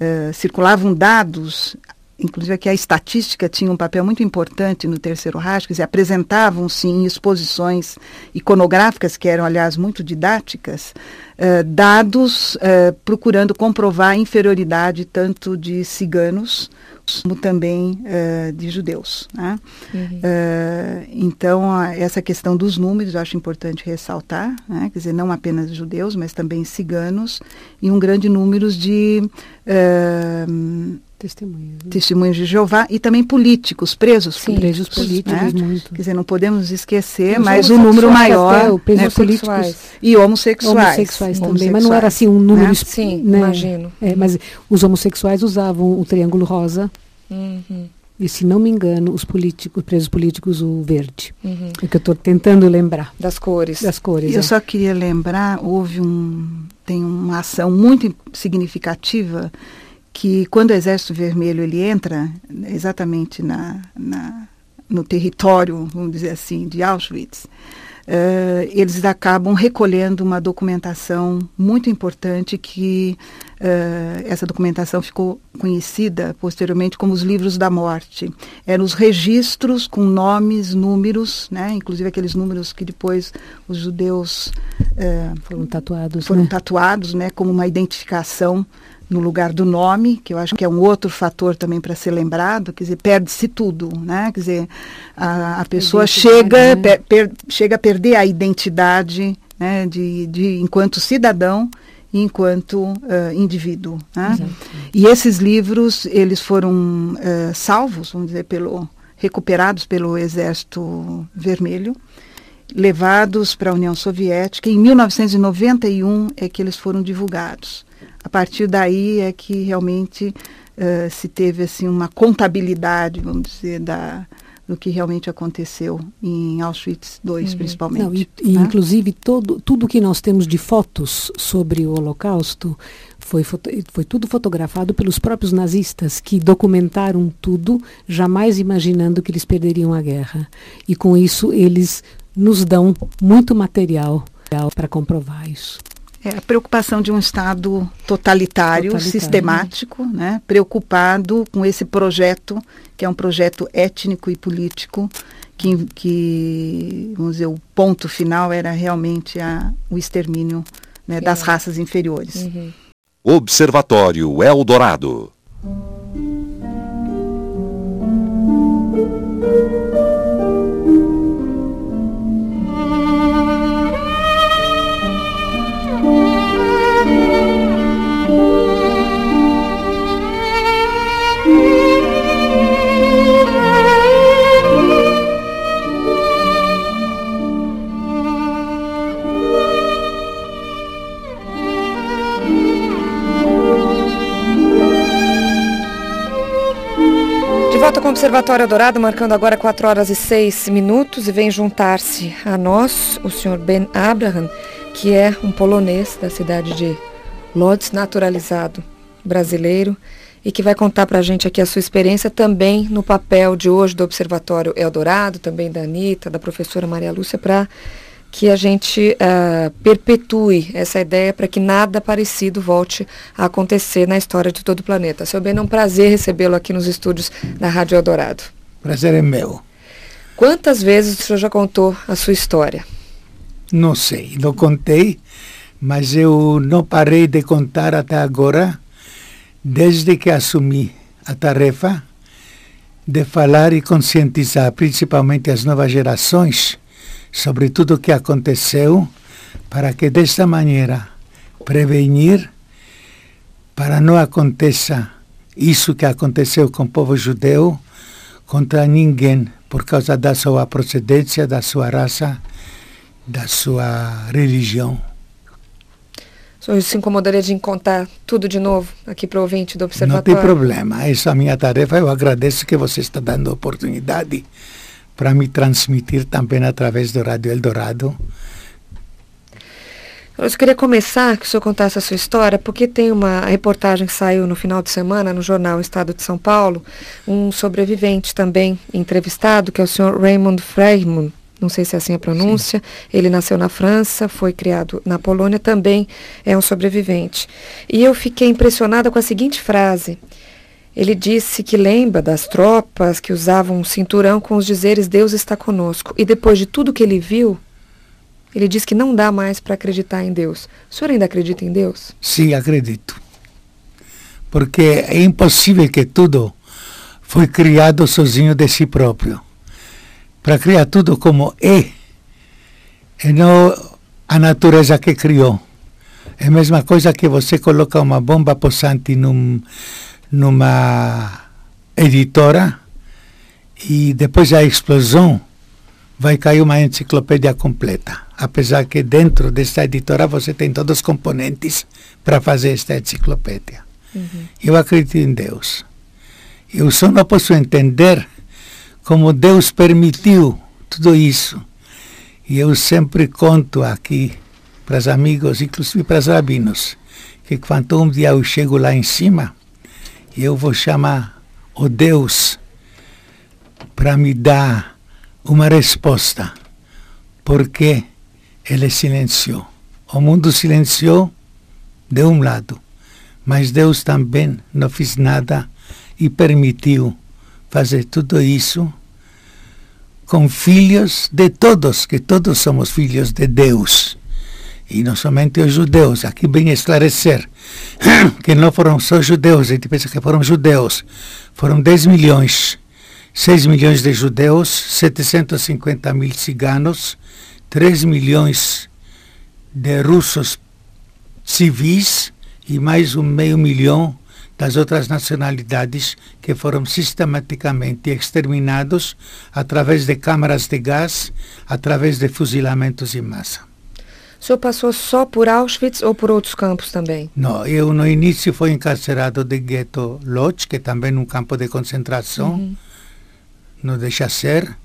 eh, circulavam dados inclusive aqui a estatística tinha um papel muito importante no terceiro Reich, quer dizer, apresentavam-se em exposições iconográficas, que eram, aliás, muito didáticas, eh, dados procurando comprovar a inferioridade tanto de ciganos como também eh, de judeus. Né? Eh, então, a- essa questão dos números eu acho importante ressaltar, né? quer dizer, não apenas judeus, mas também ciganos, e um grande número de eh, Testemunhas. né? testemunhos de Jeová e também políticos, presos Sim. Presos políticos, né? muito. Quer dizer, não podemos esquecer, E os mas o número homossexuais maior até, presos né, políticos Homossexuais. e homossexuais. Homossexuais também, mas não era assim um número... né? Sim, né? imagino. É, mas os homossexuais usavam o triângulo rosa Uhum, e, se não me engano, os políticos, presos políticos, o verde. uhum. É que eu estou tentando lembrar Das cores. das cores. Eu é. só queria lembrar, houve um, tem uma ação muito significativa que quando o Exército Vermelho ele entra exatamente na, na- no território, vamos dizer assim, de Auschwitz, eh, eles acabam recolhendo uma documentação muito importante que eh, essa documentação ficou conhecida posteriormente como os livros da morte. Eram os registros com nomes, números, né, inclusive aqueles números que depois os judeus eh, Foram tatuados, foram né? tatuados, né, como uma identificação no lugar do nome, que eu acho que é um outro fator também para ser lembrado, quer dizer, perde-se tudo, né? Quer dizer, a, a pessoa chega, né? per- per- chega a perder a identidade, né, de, de enquanto cidadão e enquanto eh, indivíduo, né? E esses livros, eles foram eh, salvos, vamos dizer, pelo recuperados pelo Exército Vermelho, levados para a União Soviética. Em 1991 é que eles foram divulgados. A partir daí é que realmente eh, se teve assim uma contabilidade, vamos dizer, da do que realmente aconteceu em Auschwitz II, principalmente. Não, e, e né? inclusive todo, tudo que nós temos de fotos sobre o Holocausto foi, foto- foi tudo fotografado pelos próprios nazistas que documentaram tudo, jamais imaginando que eles perderiam a guerra. E com isso eles nos dão muito material para comprovar isso. É a preocupação de um Estado totalitário, Totalitário, sistemático, né? preocupado com esse projeto, que é um projeto étnico e político, que, que vamos dizer, o ponto final era realmente a, o extermínio né, das raças inferiores. Uhum. Observatório Eldorado. Volta com o Observatório Dourado, marcando agora 4 horas e 6 minutos, e vem juntar-se a nós o senhor Ben Abraham, que é um polonês da cidade de Lodz, naturalizado brasileiro. e que vai contar para a gente aqui a sua experiência também no papel de hoje do Observatório Eldorado, também da Anitta, da professora Maria Lúcia, para que a gente uh, perpetue essa ideia para que nada parecido volte a acontecer na história de todo o planeta. Seu bem, é um prazer recebê-lo aqui nos estúdios da Rádio Eldorado. Prazer é meu. Quantas vezes o senhor já contou a sua história? Não sei, não contei, mas eu não parei de contar até agora, desde que assumi a tarefa de falar e conscientizar principalmente as novas gerações sobre tudo o que aconteceu, para que desta maneira prevenir para não aconteça isso que aconteceu com o povo judeu contra ninguém por causa da sua procedência, da sua raça, da sua religião. O senhor se incomodaria de contar tudo de novo aqui para o ouvinte do Observatório? Não tem problema, essa é a minha tarefa. Eu agradeço que você está dando oportunidade para me transmitir também através do Rádio Eldorado. Eu queria começar que o senhor contasse a sua história, porque tem uma reportagem que saiu no final de semana no jornal Estado de São Paulo, um sobrevivente também entrevistado, que é o senhor Raymond Freimund, não sei se é assim a pronúncia. Sim. Ele nasceu na França, foi criado na Polônia, também é um sobrevivente. E eu fiquei impressionada com a seguinte frase. Ele disse que lembra das tropas que usavam um cinturão com os dizeres Deus está conosco. E depois de tudo que ele viu, ele diz que não dá mais para acreditar em Deus. O senhor ainda acredita em Deus? Sim, acredito. Porque é impossível que tudo foi criado sozinho de si próprio. Para criar tudo como é, e não a natureza que criou. É a mesma coisa que você coloca uma bomba possante num numa editora e depois da explosão vai cair uma enciclopédia completa. Apesar que dentro desta editora você tem todos os componentes para fazer esta enciclopédia. Uhum. Eu acredito em Deus. Eu só não posso entender como Deus permitiu tudo isso. E eu sempre conto aqui para os amigos, inclusive para os rabinos, que quando um dia eu chego lá em cima, eu vou chamar o Deus para me dar uma resposta. Porque ele silenciou. O mundo silenciou de um lado, mas Deus também não fez nada e permitiu fazer tudo isso com filhos de todos, que todos somos filhos de Deus e não somente os judeus. Aqui bem esclarecer que não foram só judeus, a gente pensa que foram judeus. Foram 10 milhões, 6 milhões de judeus, 750 mil ciganos, 3 milhões de russos civis e mais um meio milhão das outras nacionalidades que foram sistematicamente exterminados através de câmaras de gás, através de fuzilamentos em massa. O senhor passou só por Auschwitz ou por outros campos também? Não, eu no início fui encarcerado de gueto Lodz, que também é um campo de concentração, uhum. não deixa ser.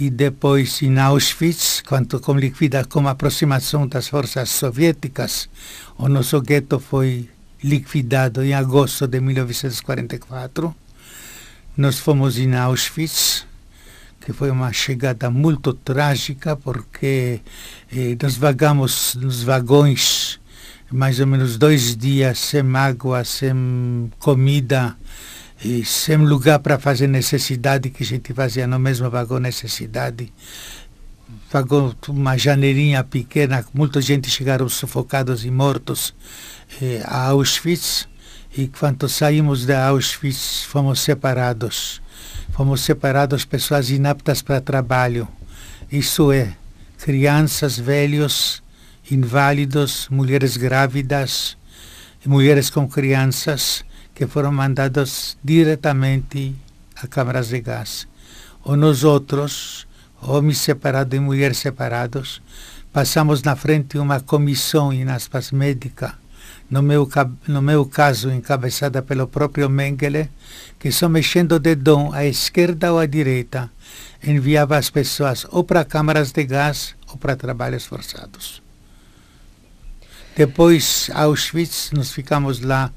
E depois em Auschwitz, quando com liquida, com a aproximação das forças soviéticas, o nosso gueto foi liquidado em agosto de 1944. Nós fomos em Auschwitz, que foi uma chegada muito trágica, porque eh, nós vagamos nos vagões mais ou menos dois dias sem água, sem comida, e sem lugar para fazer necessidade, que a gente fazia no mesmo vagão necessidade. Vagão, uma janelinha pequena, muita gente chegaram sufocados e mortos eh, a Auschwitz, e quando saímos de Auschwitz fomos separados fomos separados pessoas inaptas para trabalho. Isso é, crianças, velhos, inválidos, mulheres grávidas, mulheres com crianças que foram mandados diretamente a câmaras de gás. Ou nós outros, homens separados e mulheres separados, passamos na frente uma comissão, em aspas, médica, no meu, no meu caso encabeçada pelo próprio Mengele, que só mexendo o dedão à esquerda ou à direita, enviava as pessoas ou para câmaras de gás ou para trabalhos forçados. Depois, Auschwitz, nós ficamos lá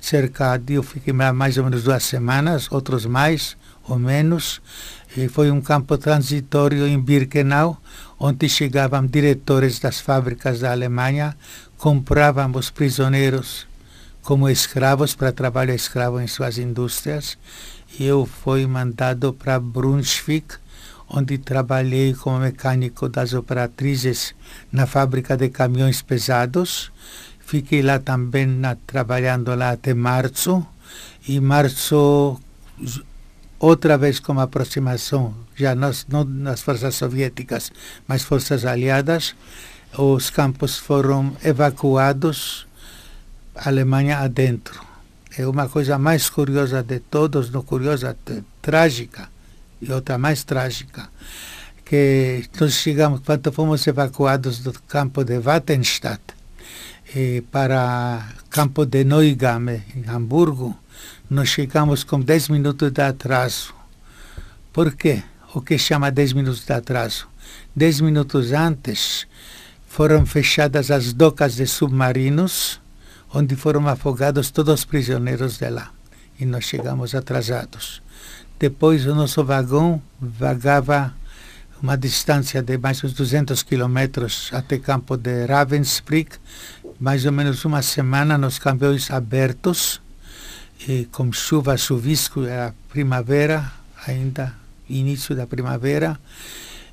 cercado. Eu fiquei mais ou menos duas semanas, outros mais ou menos. E foi um campo transitório em Birkenau, onde chegavam diretores das fábricas da Alemanha, compravam os prisioneiros como escravos para trabalho escravo em suas indústrias. E eu fui mandado para Brunswick, onde trabalhei como mecânico das operatrizes na fábrica de caminhões pesados. Fiquei lá também na, trabalhando lá até março. E março, outra vez com aproximação, já não nas forças soviéticas, mas forças aliadas, os campos foram evacuados, Alemanha adentro. É uma coisa mais curiosa de todos, não curiosa, trágica e outra mais trágica, que nós chegamos, quando fomos evacuados do campo de Wattenstadt eh, para campo de Neugamme, em Hamburgo, nós chegamos com 10 minutos de atraso. Por quê? O que chama 10 minutos de atraso? 10 minutos antes foram fechadas as docas de submarinos, onde foram afogados todos os prisioneiros de lá. E nós chegamos atrasados. Depois o nosso vagão vagava uma distância de mais uns 200 quilômetros até campo de Ravensbrück, mais ou menos uma semana nos caminhões abertos, e com chuva, chuvisco, era primavera, ainda início da primavera,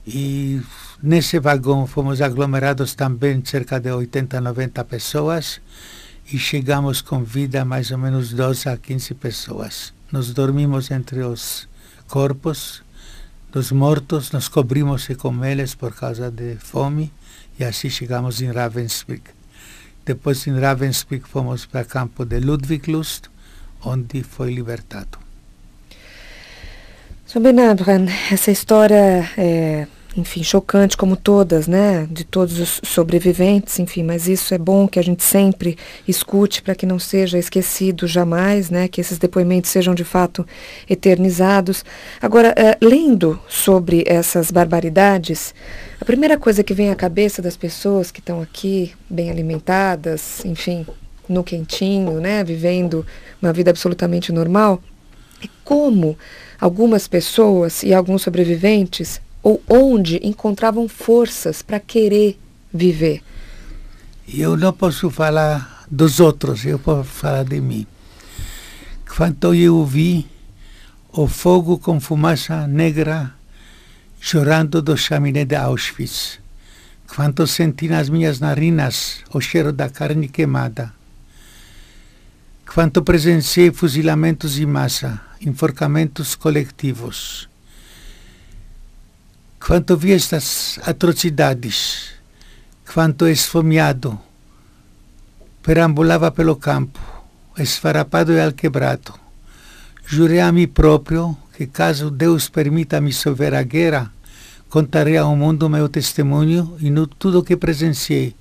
e nesse vagão fomos aglomerados também cerca de 80, 90 pessoas, e chegamos com vida mais ou menos 12 a 15 pessoas. Nos dormimos entre os corpos dos mortos, nos cobrimos com eles por causa de fome e assim chegamos em Ravensbrück. Depois em Ravensbrück fomos para o campo de Ludwiglust, onde foi libertado. Sr. Benabran, essa história é enfim, chocante como todas, né, de todos os sobreviventes, enfim, mas isso é bom que a gente sempre escute para que não seja esquecido jamais, né, que esses depoimentos sejam de fato eternizados. Agora, uh, lendo sobre essas barbaridades, a primeira coisa que vem à cabeça das pessoas que estão aqui, bem alimentadas, enfim, no quentinho, né, vivendo uma vida absolutamente normal, é como algumas pessoas e alguns sobreviventes ou onde encontravam forças para querer viver? Eu não posso falar dos outros, eu posso falar de mim. Quando eu vi o fogo com fumaça negra chorando do chaminé de Auschwitz, quando senti nas minhas narinas o cheiro da carne queimada, quando presenciei fuzilamentos em massa, enforcamentos coletivos, quando vi estas atrocidades, quanto esfomeado, perambulava pelo campo, esfarapado e alquebrado, jurei a mim próprio que caso Deus permita me sober a guerra, contarei ao mundo meu testemunho e no tudo que presenciei,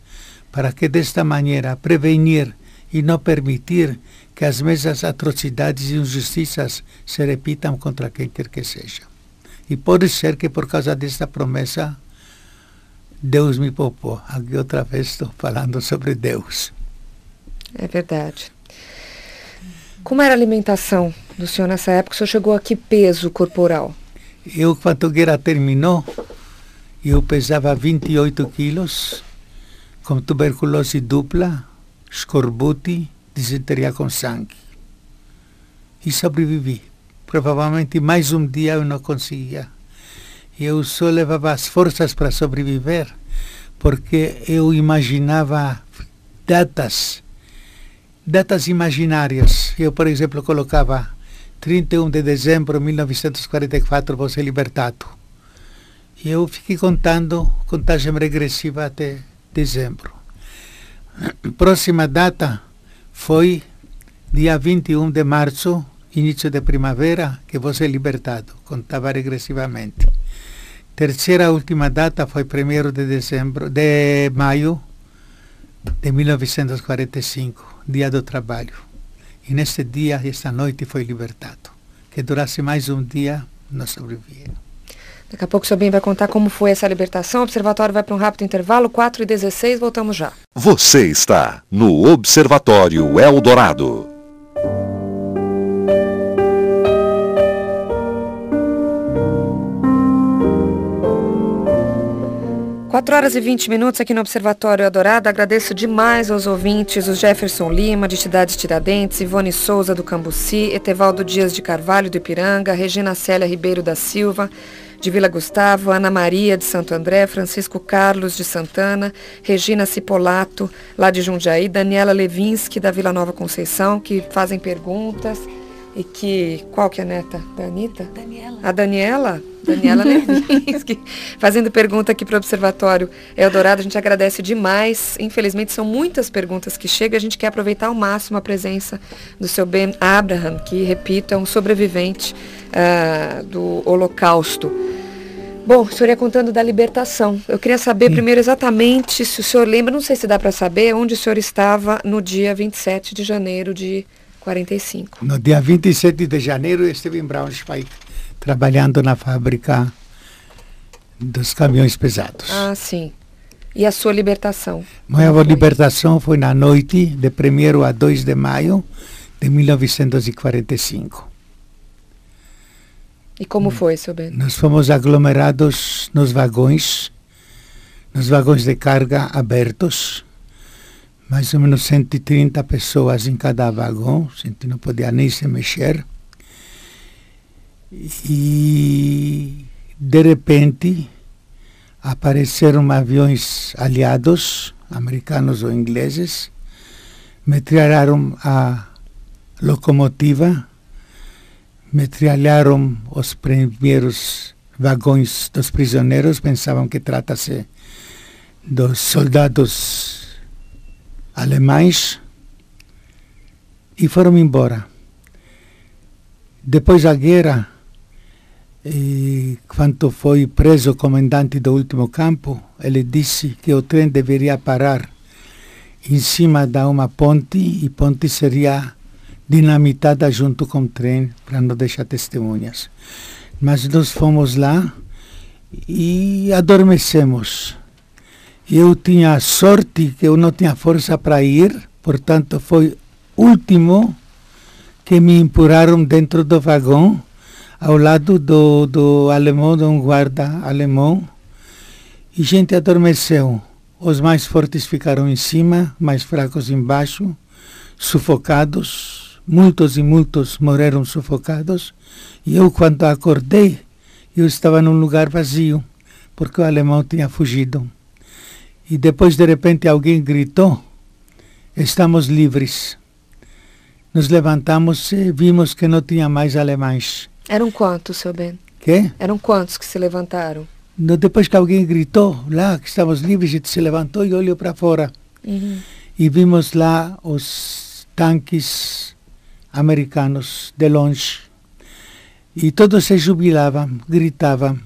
para que desta maneira prevenir e não permitir que as mesmas atrocidades e injustiças se repitam contra quem quer que seja. E pode ser que por causa desta promessa Deus me poupou. Aqui outra vez estou falando sobre Deus. É verdade. Como era a alimentação do senhor nessa época? O senhor chegou a que peso corporal? Eu, quando a guerra terminou, eu pesava 28 quilos, com tuberculose dupla, escorbute, disenteria com sangue. E sobrevivi provavelmente mais um dia eu não conseguia. Eu só levava as forças para sobreviver, porque eu imaginava datas, datas imaginárias. Eu, por exemplo, colocava 31 de dezembro de 1944 vou ser libertado. E eu fiquei contando contagem regressiva até dezembro. Próxima data foi dia 21 de março início de primavera que vou ser libertado, contava regressivamente. Terceira última data foi 1 de dezembro, de maio de 1945, dia do trabalho. E nesse dia, esta noite, foi libertado. Que durasse mais um dia, não sobrevivia. Daqui a pouco o bem vai contar como foi essa libertação. O observatório vai para um rápido intervalo, 4 e 16, voltamos já. Você está no Observatório Eldorado. 4 horas e 20 minutos aqui no Observatório Adorado. Agradeço demais aos ouvintes, o Jefferson Lima, de Cidades Tiradentes, Ivone Souza, do Cambuci, Etevaldo Dias de Carvalho, do Ipiranga, Regina Célia Ribeiro da Silva, de Vila Gustavo, Ana Maria, de Santo André, Francisco Carlos, de Santana, Regina Cipolato, lá de Jundiaí, Daniela Levinsky, da Vila Nova Conceição, que fazem perguntas. E que. Qual que é a neta? Da Anitta? Daniela. A Daniela? Daniela Levinsky, fazendo pergunta aqui para o Observatório Eldorado. A gente agradece demais. Infelizmente, são muitas perguntas que chegam. A gente quer aproveitar ao máximo a presença do seu Ben Abraham, que, repito, é um sobrevivente uh, do Holocausto. Bom, o senhor ia contando da libertação. Eu queria saber Sim. primeiro exatamente se o senhor lembra, não sei se dá para saber, onde o senhor estava no dia 27 de janeiro de 45. No dia 27 de janeiro estive em Braunschweig, trabalhando na fábrica dos caminhões pesados. Ah, sim. E a sua libertação? Minha libertação foi na noite de 1 a 2 de maio de 1945. E como foi, seu Bento? Nós fomos aglomerados nos vagões, nos vagões de carga abertos, mais ou menos 130 pessoas em cada vagão, a gente não podia nem se mexer. E, de repente, apareceram aviões aliados, americanos ou ingleses, metralharam a locomotiva, metralharam os primeiros vagões dos prisioneiros, pensavam que trata-se dos soldados alemães e foram embora. Depois da guerra, quando foi preso o comandante do último campo, ele disse que o trem deveria parar em cima de uma ponte e ponte seria dinamitada junto com o trem para não deixar testemunhas. Mas nós fomos lá e adormecemos. Eu tinha sorte que eu não tinha força para ir, portanto foi último que me empurraram dentro do vagão, ao lado do, do alemão, de um guarda alemão, e gente adormeceu. Os mais fortes ficaram em cima, mais fracos embaixo, sufocados. Muitos e muitos morreram sufocados. E eu, quando acordei, eu estava num lugar vazio, porque o alemão tinha fugido. E depois, de repente, alguém gritou: Estamos livres. Nos levantamos e vimos que não tinha mais alemães. Eram quantos, seu Ben? Que? Eram quantos que se levantaram? No, depois que alguém gritou lá que estamos livres, a gente se levantou e olhou para fora. Uhum. E vimos lá os tanques americanos de longe. E todos se jubilavam, gritavam.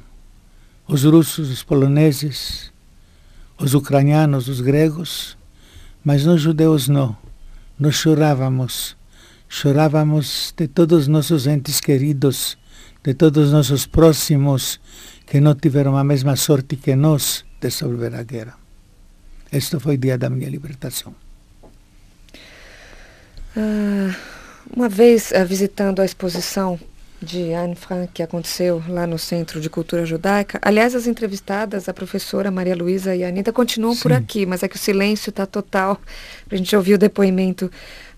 Os russos, os poloneses, os ucranianos, os gregos, mas nós judeus não. Nós chorávamos, chorávamos de todos os nossos entes queridos, de todos os nossos próximos que não tiveram a mesma sorte que nós de sobreviver à guerra. Este foi o dia da minha libertação. Ah, uma vez ah, visitando a exposição de Anne Frank que aconteceu lá no Centro de Cultura Judaica. Aliás, as entrevistadas, a professora Maria Luísa e a Anitta, continuam Sim. por aqui, mas é que o silêncio está total para a gente ouvir o depoimento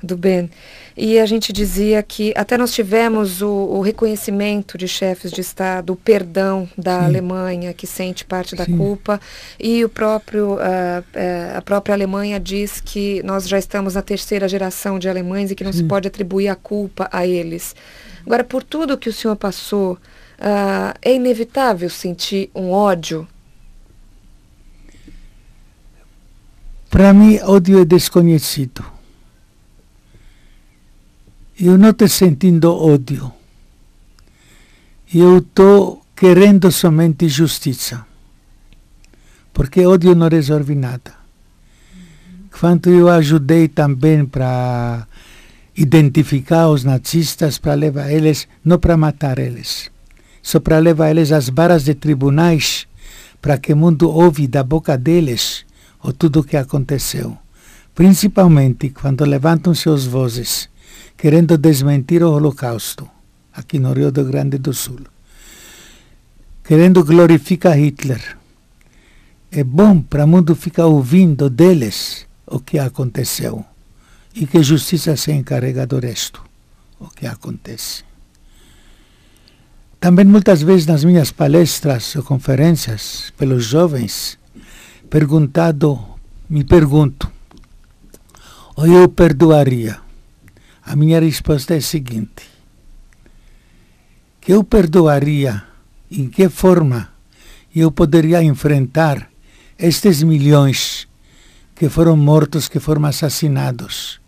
do Ben. E a gente dizia que até nós tivemos o, o reconhecimento de chefes de Estado, o perdão da Sim. Alemanha, que sente parte da Sim. culpa, e o próprio, uh, uh, a própria Alemanha diz que nós já estamos na terceira geração de alemães e que não se pode atribuir a culpa a eles. Agora, por tudo que o senhor passou, uh, é inevitável sentir um ódio? Para mim, ódio é desconhecido. Eu não estou sentindo ódio. Eu estou querendo somente justiça. Porque ódio não resolve nada. Quando eu ajudei também para identificar os nazistas para levar eles, não para matar eles, só para levar eles às varas de tribunais, para que o mundo ouve da boca deles o tudo o que aconteceu. Principalmente quando levantam suas vozes, querendo desmentir o Holocausto, aqui no Rio Grande do Sul. Querendo glorificar Hitler. é bom para o mundo ficar ouvindo deles o que aconteceu e que justiça se encarrega do resto, o que acontece. Também muitas vezes nas minhas palestras ou conferências pelos jovens, perguntado, me pergunto, ou eu perdoaria? A minha resposta é a seguinte: que eu perdoaria, em que forma eu poderia enfrentar estes milhões que foram mortos, que foram assassinados?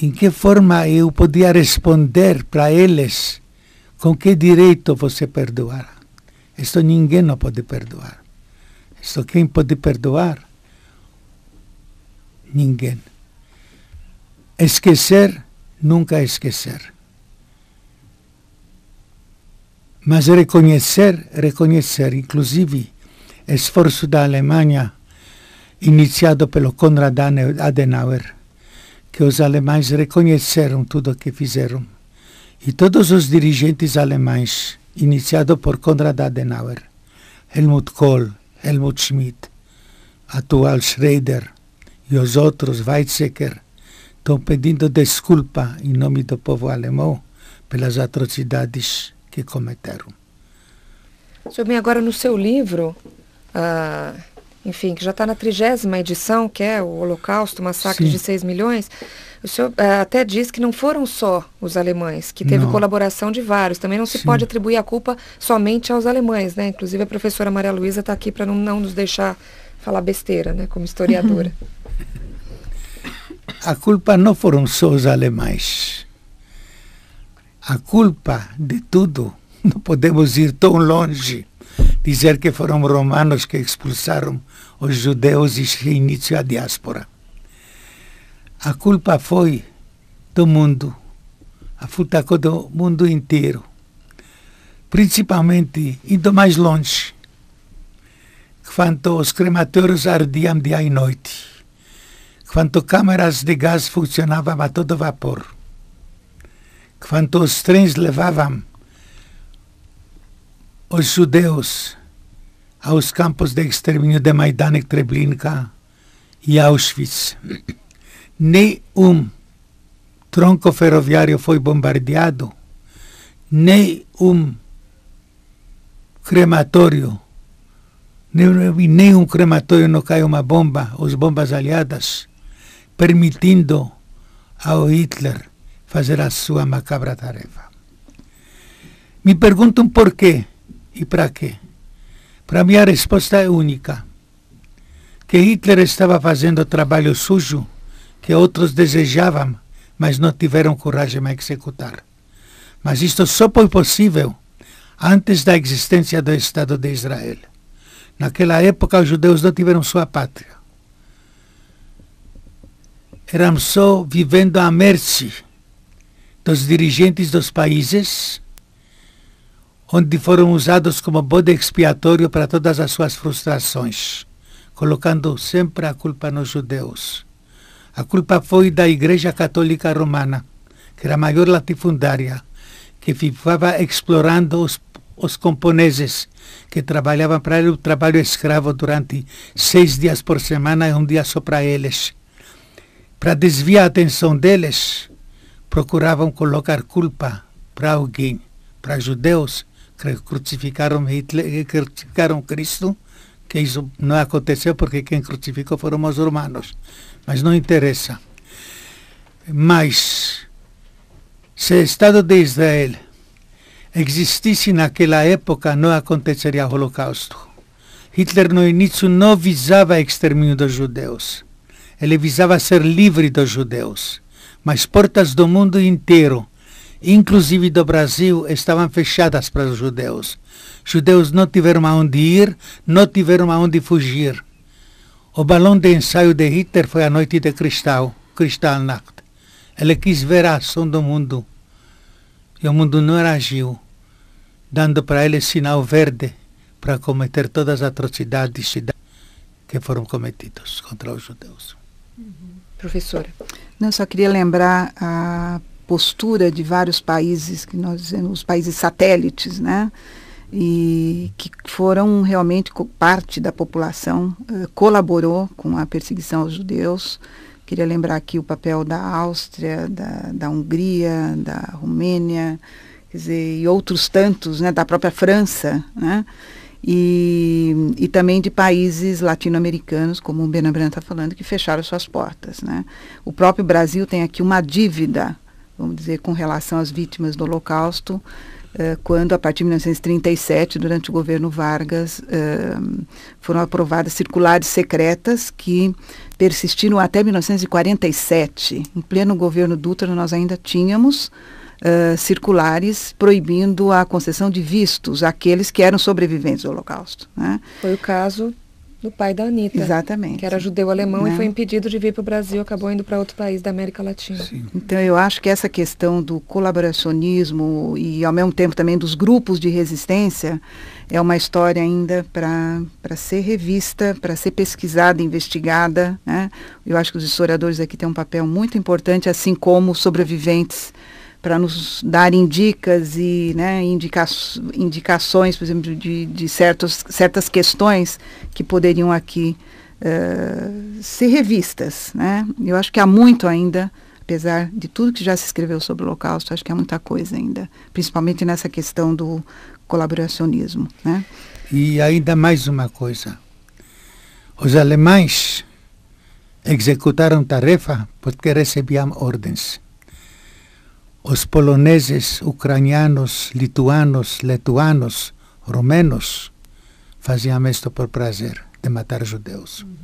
Em que forma eu podia responder para eles? Com que direito você perdoar? Isto ninguém não pode perdoar. Isto quem pode perdoar? Ninguém. Esquecer, nunca esquecer. Mas reconhecer, reconhecer, inclusive, esforço da Alemanha, iniciado pelo Konrad Adenauer, que os alemães reconheceram tudo o que fizeram. E todos os dirigentes alemães, iniciado por Konrad Adenauer, Helmut Kohl, Helmut Schmidt, atual Schroeder e os outros, Weizsäcker, estão pedindo desculpa em nome do povo alemão pelas atrocidades que cometeram. Senhor, bem, agora no seu livro, ah, enfim, que já está na trigésima edição, que é o Holocausto, o Massacre Sim. de 6 milhões, o senhor ah, até diz que não foram só os alemães, que teve não. colaboração de vários. Também não se Sim. pode atribuir a culpa somente aos alemães, né? Inclusive a professora Maria Luísa está aqui para não, não nos deixar falar besteira, né? Como historiadora. a culpa não foram só os alemães. A culpa de tudo, não podemos ir tão longe, dizer que foram romanos que expulsaram os judeus e iniciou a diáspora. A culpa foi do mundo, a culpa do mundo inteiro, principalmente indo mais longe, quando os crematórios ardiam dia e noite quando câmaras de gás funcionavam a todo vapor, quando os trens levavam os judeus aos campos de extermínio de Maidan e Treblinka e Auschwitz. Nem um tronco ferroviário foi bombardeado, nem um crematório, nem, nem um crematório não caiu uma bomba, as bombas aliadas permitindo ao Hitler fazer a sua macabra tarefa. Me perguntam por quê e para quê. Para mim a resposta é única. Que Hitler estava fazendo o trabalho sujo que outros desejavam, mas não tiveram coragem de executar. Mas isto só foi possível antes da existência do Estado de Israel. Naquela época, os judeus não tiveram sua pátria eram só vivendo à mercê dos dirigentes dos países onde foram usados como bode expiatório para todas as suas frustrações, colocando sempre a culpa nos judeus. A culpa foi da Igreja Católica Romana, que era a maior latifundária, que ficava explorando os, os camponeses que trabalhavam para ele o trabalho escravo durante seis dias por semana e um dia só para eles para desviar a atenção deles, procuravam colocar culpa para alguém, para judeus que crucificaram Hitler, que crucificaram Cristo, que isso não aconteceu porque quem crucificou foram os romanos. Mas não interessa. Mas, se o Estado de Israel existisse naquela época, não aconteceria o Holocausto. Hitler no início não visava o extermínio dos judeus ele visava ser livre dos judeus, mas portas do mundo inteiro, inclusive do Brasil, estavam fechadas para os judeus. Judeus não tiveram aonde ir, não tiveram aonde fugir. O balão de ensaio de Hitler foi a noite de cristal, Kristallnacht. Ele quis ver a ação do mundo. E o mundo não reagiu, dando para ele sinal verde para cometer todas as atrocidades que foram cometidas contra os judeus. Professora. Não, só queria lembrar a postura de vários países, que nós dizemos os países satélites, né? e que foram realmente parte da população, uh, colaborou com a perseguição aos judeus. Queria lembrar aqui o papel da Áustria, da, da Hungria, da Romênia, quer dizer, e outros tantos, né, da própria França, né, e, e também de países latino-americanos, como o Benabran está falando, que fecharam suas portas. Né. O próprio Brasil tem aqui uma dívida, vamos dizer, com relação às vítimas do Holocausto, eh, quando, a partir de 1937, durante o governo Vargas, eh, foram aprovadas circulares secretas que persistiram até 1947. Em pleno governo Dutra, nós ainda tínhamos uh, circulares proibindo a concessão de vistos àqueles que eram sobreviventes do Holocausto. Né? Foi o caso do pai da Anitta. Exatamente. Que era judeu-alemão né? e foi impedido de vir para o Brasil, acabou indo para outro país da América Latina. Sim. Então eu acho que essa questão do colaboracionismo e ao mesmo tempo também dos grupos de resistência é uma história ainda para ser revista, para ser pesquisada, investigada. Né? Eu acho que os historiadores aqui têm um papel muito importante, assim como os sobreviventes para nos darem dicas e né, indica indicações, por exemplo, de, de certos, certas questões que poderiam aqui uh, ser revistas. Né? Eu acho que há muito ainda, apesar de tudo que já se escreveu sobre o Holocausto, acho que há muita coisa ainda, principalmente nessa questão do colaboracionismo. Né? E ainda mais uma coisa. Os alemães executaram tarefa porque recebiam ordens os poloneses, ucranianos, lituanos, letuanos, romenos faziam isto por prazer, de matar judeus. Uhum.